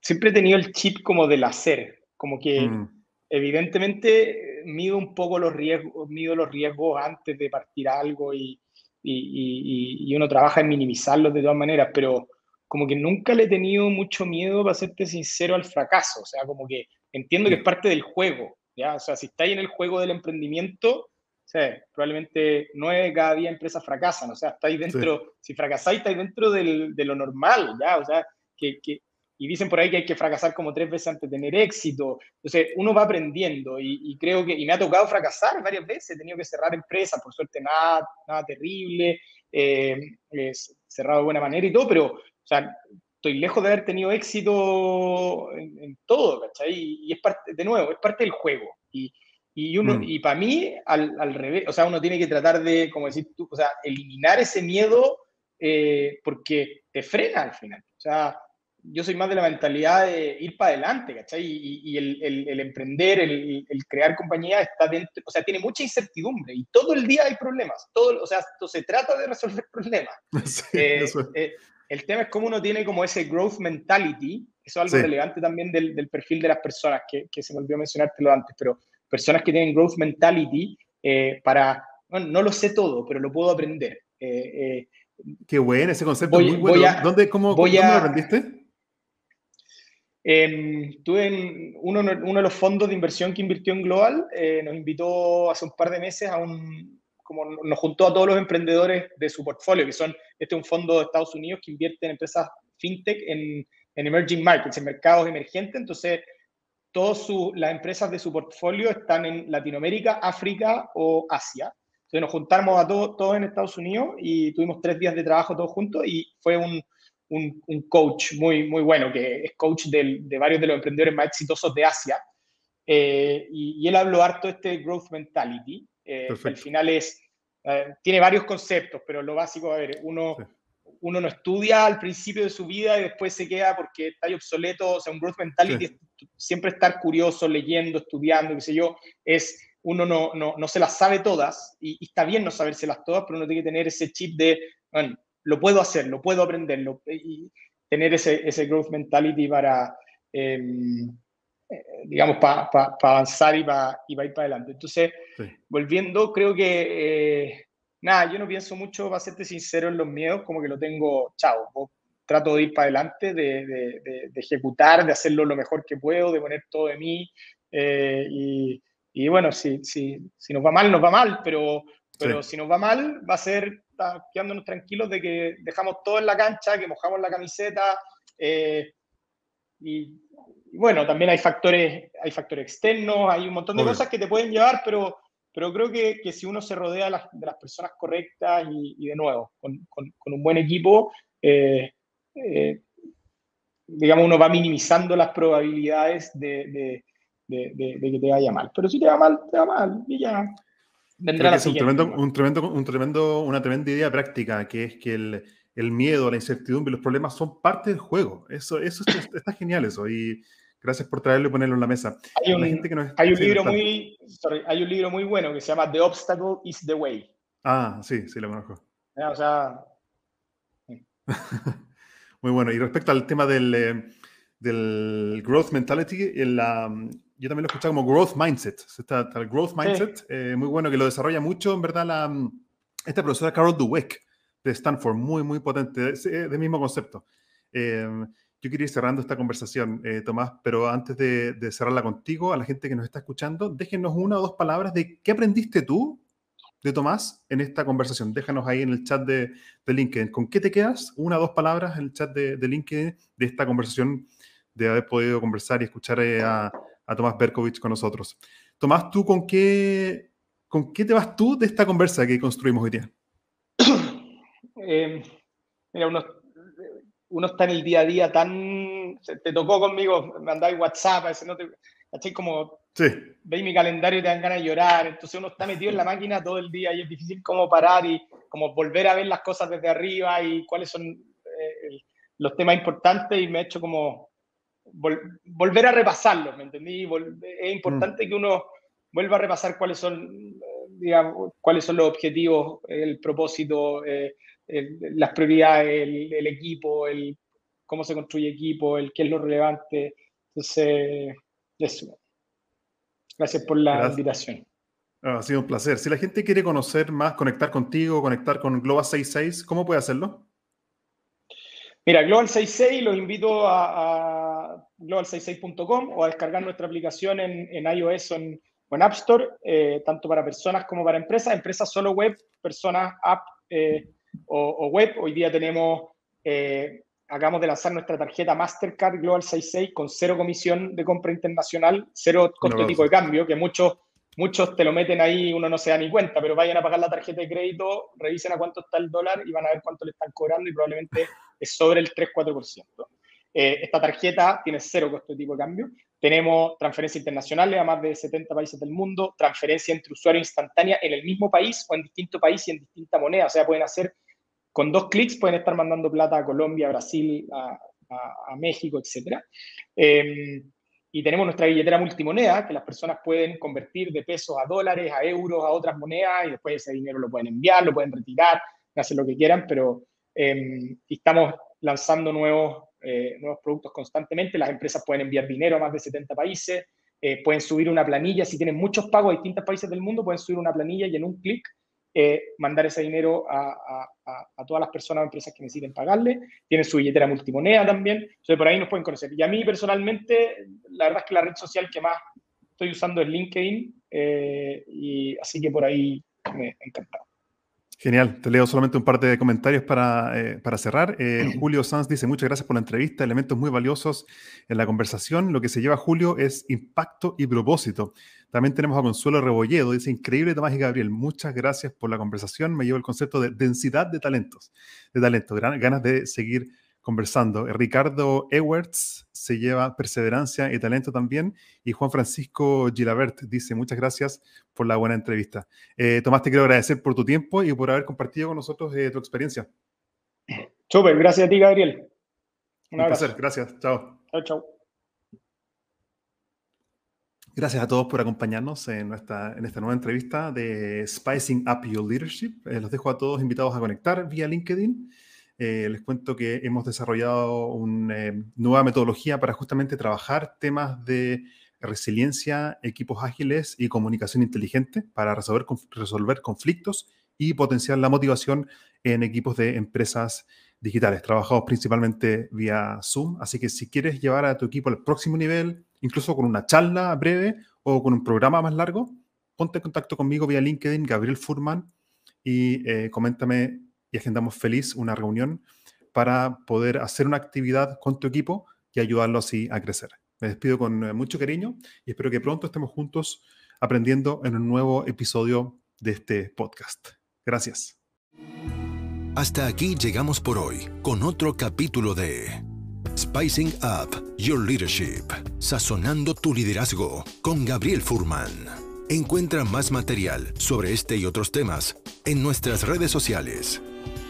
siempre he tenido el chip como del hacer, como que mm. evidentemente mido un poco los riesgos, mido los riesgos antes de partir algo y, y, y, uno trabaja en minimizarlos de todas maneras, pero como que nunca le he tenido mucho miedo, para serte sincero, al fracaso. O sea, como que entiendo que es parte del juego, ¿ya? O sea, si estáis en el juego del emprendimiento, o sea, probablemente nueve de cada día empresas fracasan. O sea, estáis dentro, si fracasáis, estáis dentro del, de lo normal, ¿ya? O sea, que, que, y dicen por ahí que hay que fracasar como tres veces antes de tener éxito. Entonces, uno va aprendiendo y, y, creo que, y me ha tocado fracasar varias veces, he tenido que cerrar empresas, por suerte nada, nada terrible, eh, cerrado de buena manera y todo, pero, o sea, estoy lejos de haber tenido éxito en, todo, ¿cachai? Y, es parte, de nuevo, es parte del juego. Y, y, uno, mm. y para mí, al, al, revés, o sea, uno tiene que tratar de, como decir tú, o sea, eliminar ese miedo eh, porque te frena al final. O sea, yo soy más de la mentalidad de ir para adelante, ¿cachai? Y, el, el, emprender, el, crear compañía está dentro, o sea, tiene mucha incertidumbre y todo el día hay problemas, todo, o sea, esto se trata de resolver problemas. Eh, eh, el tema es cómo uno tiene como ese growth mentality, eso es algo relevante también del, del, perfil de las personas, que, que, se me olvidó mencionártelo antes, pero personas que tienen growth mentality eh, para, bueno, no lo sé todo, pero lo puedo aprender. Qué bueno ese concepto, muy bueno. ¿Dónde, cómo, ¿cómo lo aprendiste? Eh, tuve uno, uno, de los fondos de inversión que invirtió en Global, eh, nos invitó hace un par de meses a un, como nos juntó a todos los emprendedores de su portfolio, que son, este es un fondo de Estados Unidos que invierte en empresas fintech en, en emerging markets, en mercados emergentes, entonces todas las empresas de su portfolio están en Latinoamérica, África o Asia. Entonces nos juntamos a todos, todos en Estados Unidos y tuvimos tres días de trabajo todos juntos y fue un, un, coach muy, muy bueno, que es coach de varios de los emprendedores más exitosos de Asia. Eh, y, él habló harto de este growth mentality. Eh, al final es, eh, tiene varios conceptos, pero lo básico, a ver, uno, uno no estudia al principio de su vida y después se queda porque está obsoleto. O sea, un growth mentality es siempre estar curioso, leyendo, estudiando, qué sé yo, es uno no, no, no se las sabe todas y, y, está bien no sabérselas todas, pero uno tiene que tener ese chip de, bueno, lo puedo hacer, lo puedo aprender y tener ese, ese growth mentality para, em, eh, digamos, para avanzar y para ir para adelante. Entonces, volviendo, creo que, eh, nada, yo no pienso mucho, para serte sincero, en los miedos, como que lo tengo, chao, trato de ir para adelante, de, de, de, ejecutar, de hacerlo lo mejor que puedo, de poner todo de mí. Eh, y, y, bueno, si, si, si, nos va mal, nos va mal, pero, pero si nos va mal, va a ser quedándonos tranquilos de que dejamos todo en la cancha, que mojamos la camiseta. Eh, y, bueno, también hay factores, hay factores externos, hay un montón de cosas que te pueden llevar, pero, pero creo que, que si uno se rodea de las, de las personas correctas y, de nuevo, con, con, un buen equipo, eh, eh, digamos, uno va minimizando las probabilidades de, de, de, que te vaya mal. Pero si te va mal, te va mal y ya vendrá un tremendo, un tremendo, un tremendo, una tremenda idea práctica, que es que el, el, miedo, la incertidumbre, los problemas son parte del juego. Eso, eso está, genial eso. Y gracias por traerlo y ponerlo en la mesa. Hay un, hay un libro muy, hay un libro muy bueno que se llama The Obstacle is the Way. Ah, sí, sí lo conozco. o sea... muy bueno. Y respecto al tema del, eh, del growth mentality, en la, yo también lo he escuchado como growth mindset. Está, el growth mindset, eh, muy bueno, que lo desarrolla mucho, en verdad, la, esta profesora Carol Dweck de Stanford, muy, muy potente, del mismo concepto. Eh, yo quería ir cerrando esta conversación, eh, Tomás, pero antes de, cerrarla contigo, a la gente que nos está escuchando, déjenos una o dos palabras de qué aprendiste tú de Tomás en esta conversación. Déjanos ahí en el chat de, LinkedIn. ¿Con qué te quedas? Una o dos palabras en el chat de, LinkedIn de esta conversación, de haber podido conversar y escuchar eh, a, Tomás Berkovich con nosotros. Tomás, ¿tú con qué, con qué te vas tú de esta conversa que construimos hoy día? Eh, mira, uno está en el día a día tan... Te tocó conmigo, me mandáis WhatsApp, a no te... ¿Cachai? Como sí. veis mi calendario y te dan ganas de llorar, entonces uno está metido en la máquina todo el día y es difícil como parar y como volver a ver las cosas desde arriba y cuáles son eh, los temas importantes y me he hecho como volver a repasarlos, ¿me entendí? es importante mm. que uno vuelva a repasar cuáles son, digamos, cuáles son los objetivos, el propósito, eh, las prioridades, el, equipo, el cómo se construye equipo, el qué es lo relevante. Entonces, eso. Gracias por la invitación. Ah, ha sido un placer. Si la gente quiere conocer más, conectar contigo, conectar con Global 66, ¿cómo puede hacerlo? Mira, Global 66 los invito a, global66.com o a descargar nuestra aplicación en, iOS o en, App Store, eh, tanto para personas como para empresas. Empresas solo web, personas app. Eh, o, web. Hoy día tenemos, eh, acabamos de lanzar nuestra tarjeta Mastercard Global 66 con cero comisión de compra internacional, cero costo tipo de cambio, que muchos, muchos te lo meten ahí uno no se da ni cuenta, pero vayan a pagar la tarjeta de crédito, revisen a cuánto está el dólar y van a ver cuánto le están cobrando y probablemente es sobre el 3-4%. Eh, esta tarjeta tiene cero costo de tipo de cambio. Tenemos transferencia internacionales a más de 70 países del mundo, transferencia entre usuarios instantánea en el mismo país o en distinto país y en distinta moneda. O sea, pueden hacer con dos clics, pueden estar mandando plata a Colombia, Brasil, a, México, etc. Em, y tenemos nuestra billetera multimoneda, que las personas pueden convertir de pesos a dólares, a euros, a otras monedas, y después ese dinero lo pueden enviar, lo pueden retirar, hacer lo que quieran, pero em, estamos lanzando nuevos eh, nuevos productos constantemente. Las empresas pueden enviar dinero a más de 70 países, eh, pueden subir una planilla. Si tienen muchos pagos a distintos países del mundo, pueden subir una planilla y en un clic eh, mandar ese dinero a, todas las personas o empresas que necesiten pagarle. Tienen su billetera multimoneda también. Entonces, por ahí nos pueden conocer. Y a mí personalmente, la verdad es que la red social que más estoy usando es LinkedIn. y así que por ahí me encantado. Genial, te leo solamente un par de comentarios para, eh, para cerrar. Eh, Julio Sanz dice, muchas gracias por la entrevista, elementos muy valiosos en la conversación. Lo que se lleva Julio es impacto y propósito. También tenemos a Consuelo Rebolledo, dice, increíble Tomás y Gabriel, muchas gracias por la conversación. Me llevo el concepto de densidad de talentos, de talento, ganas de seguir conversando. Ricardo Ewerts se lleva perseverancia y talento también. Y Juan Francisco Gilabert dice, muchas gracias por la buena entrevista. Eh, Tomás, te quiero agradecer por tu tiempo y por haber compartido con nosotros eh, tu experiencia. Súper, gracias a ti, Gabriel. Un, placer, gracias. Chao. Chao, chao. Gracias a todos por acompañarnos en, nuestra, en esta nueva entrevista de Spicing Up Your Leadership. Eh, los dejo a todos invitados a conectar vía LinkedIn. Eh, les cuento que hemos desarrollado una eh, nueva metodología para justamente trabajar temas de resiliencia, equipos ágiles y comunicación inteligente para resolver, resolver conflictos y potenciar la motivación en equipos de empresas digitales. Trabajamos principalmente vía Zoom, así que si quieres llevar a tu equipo al próximo nivel, incluso con una charla breve o con un programa más largo, ponte en contacto conmigo vía LinkedIn, Gabriel Furman, y eh, coméntame y agendamos feliz una reunión para poder hacer una actividad con tu equipo y ayudarlo así a crecer. Me despido con eh, mucho cariño y espero que pronto estemos juntos aprendiendo en un nuevo episodio de este podcast. Gracias. Hasta aquí llegamos por hoy con otro capítulo de Spicing Up Your Leadership, sazonando tu liderazgo con Gabriel Furman. Encuentra más material sobre este y otros temas en nuestras redes sociales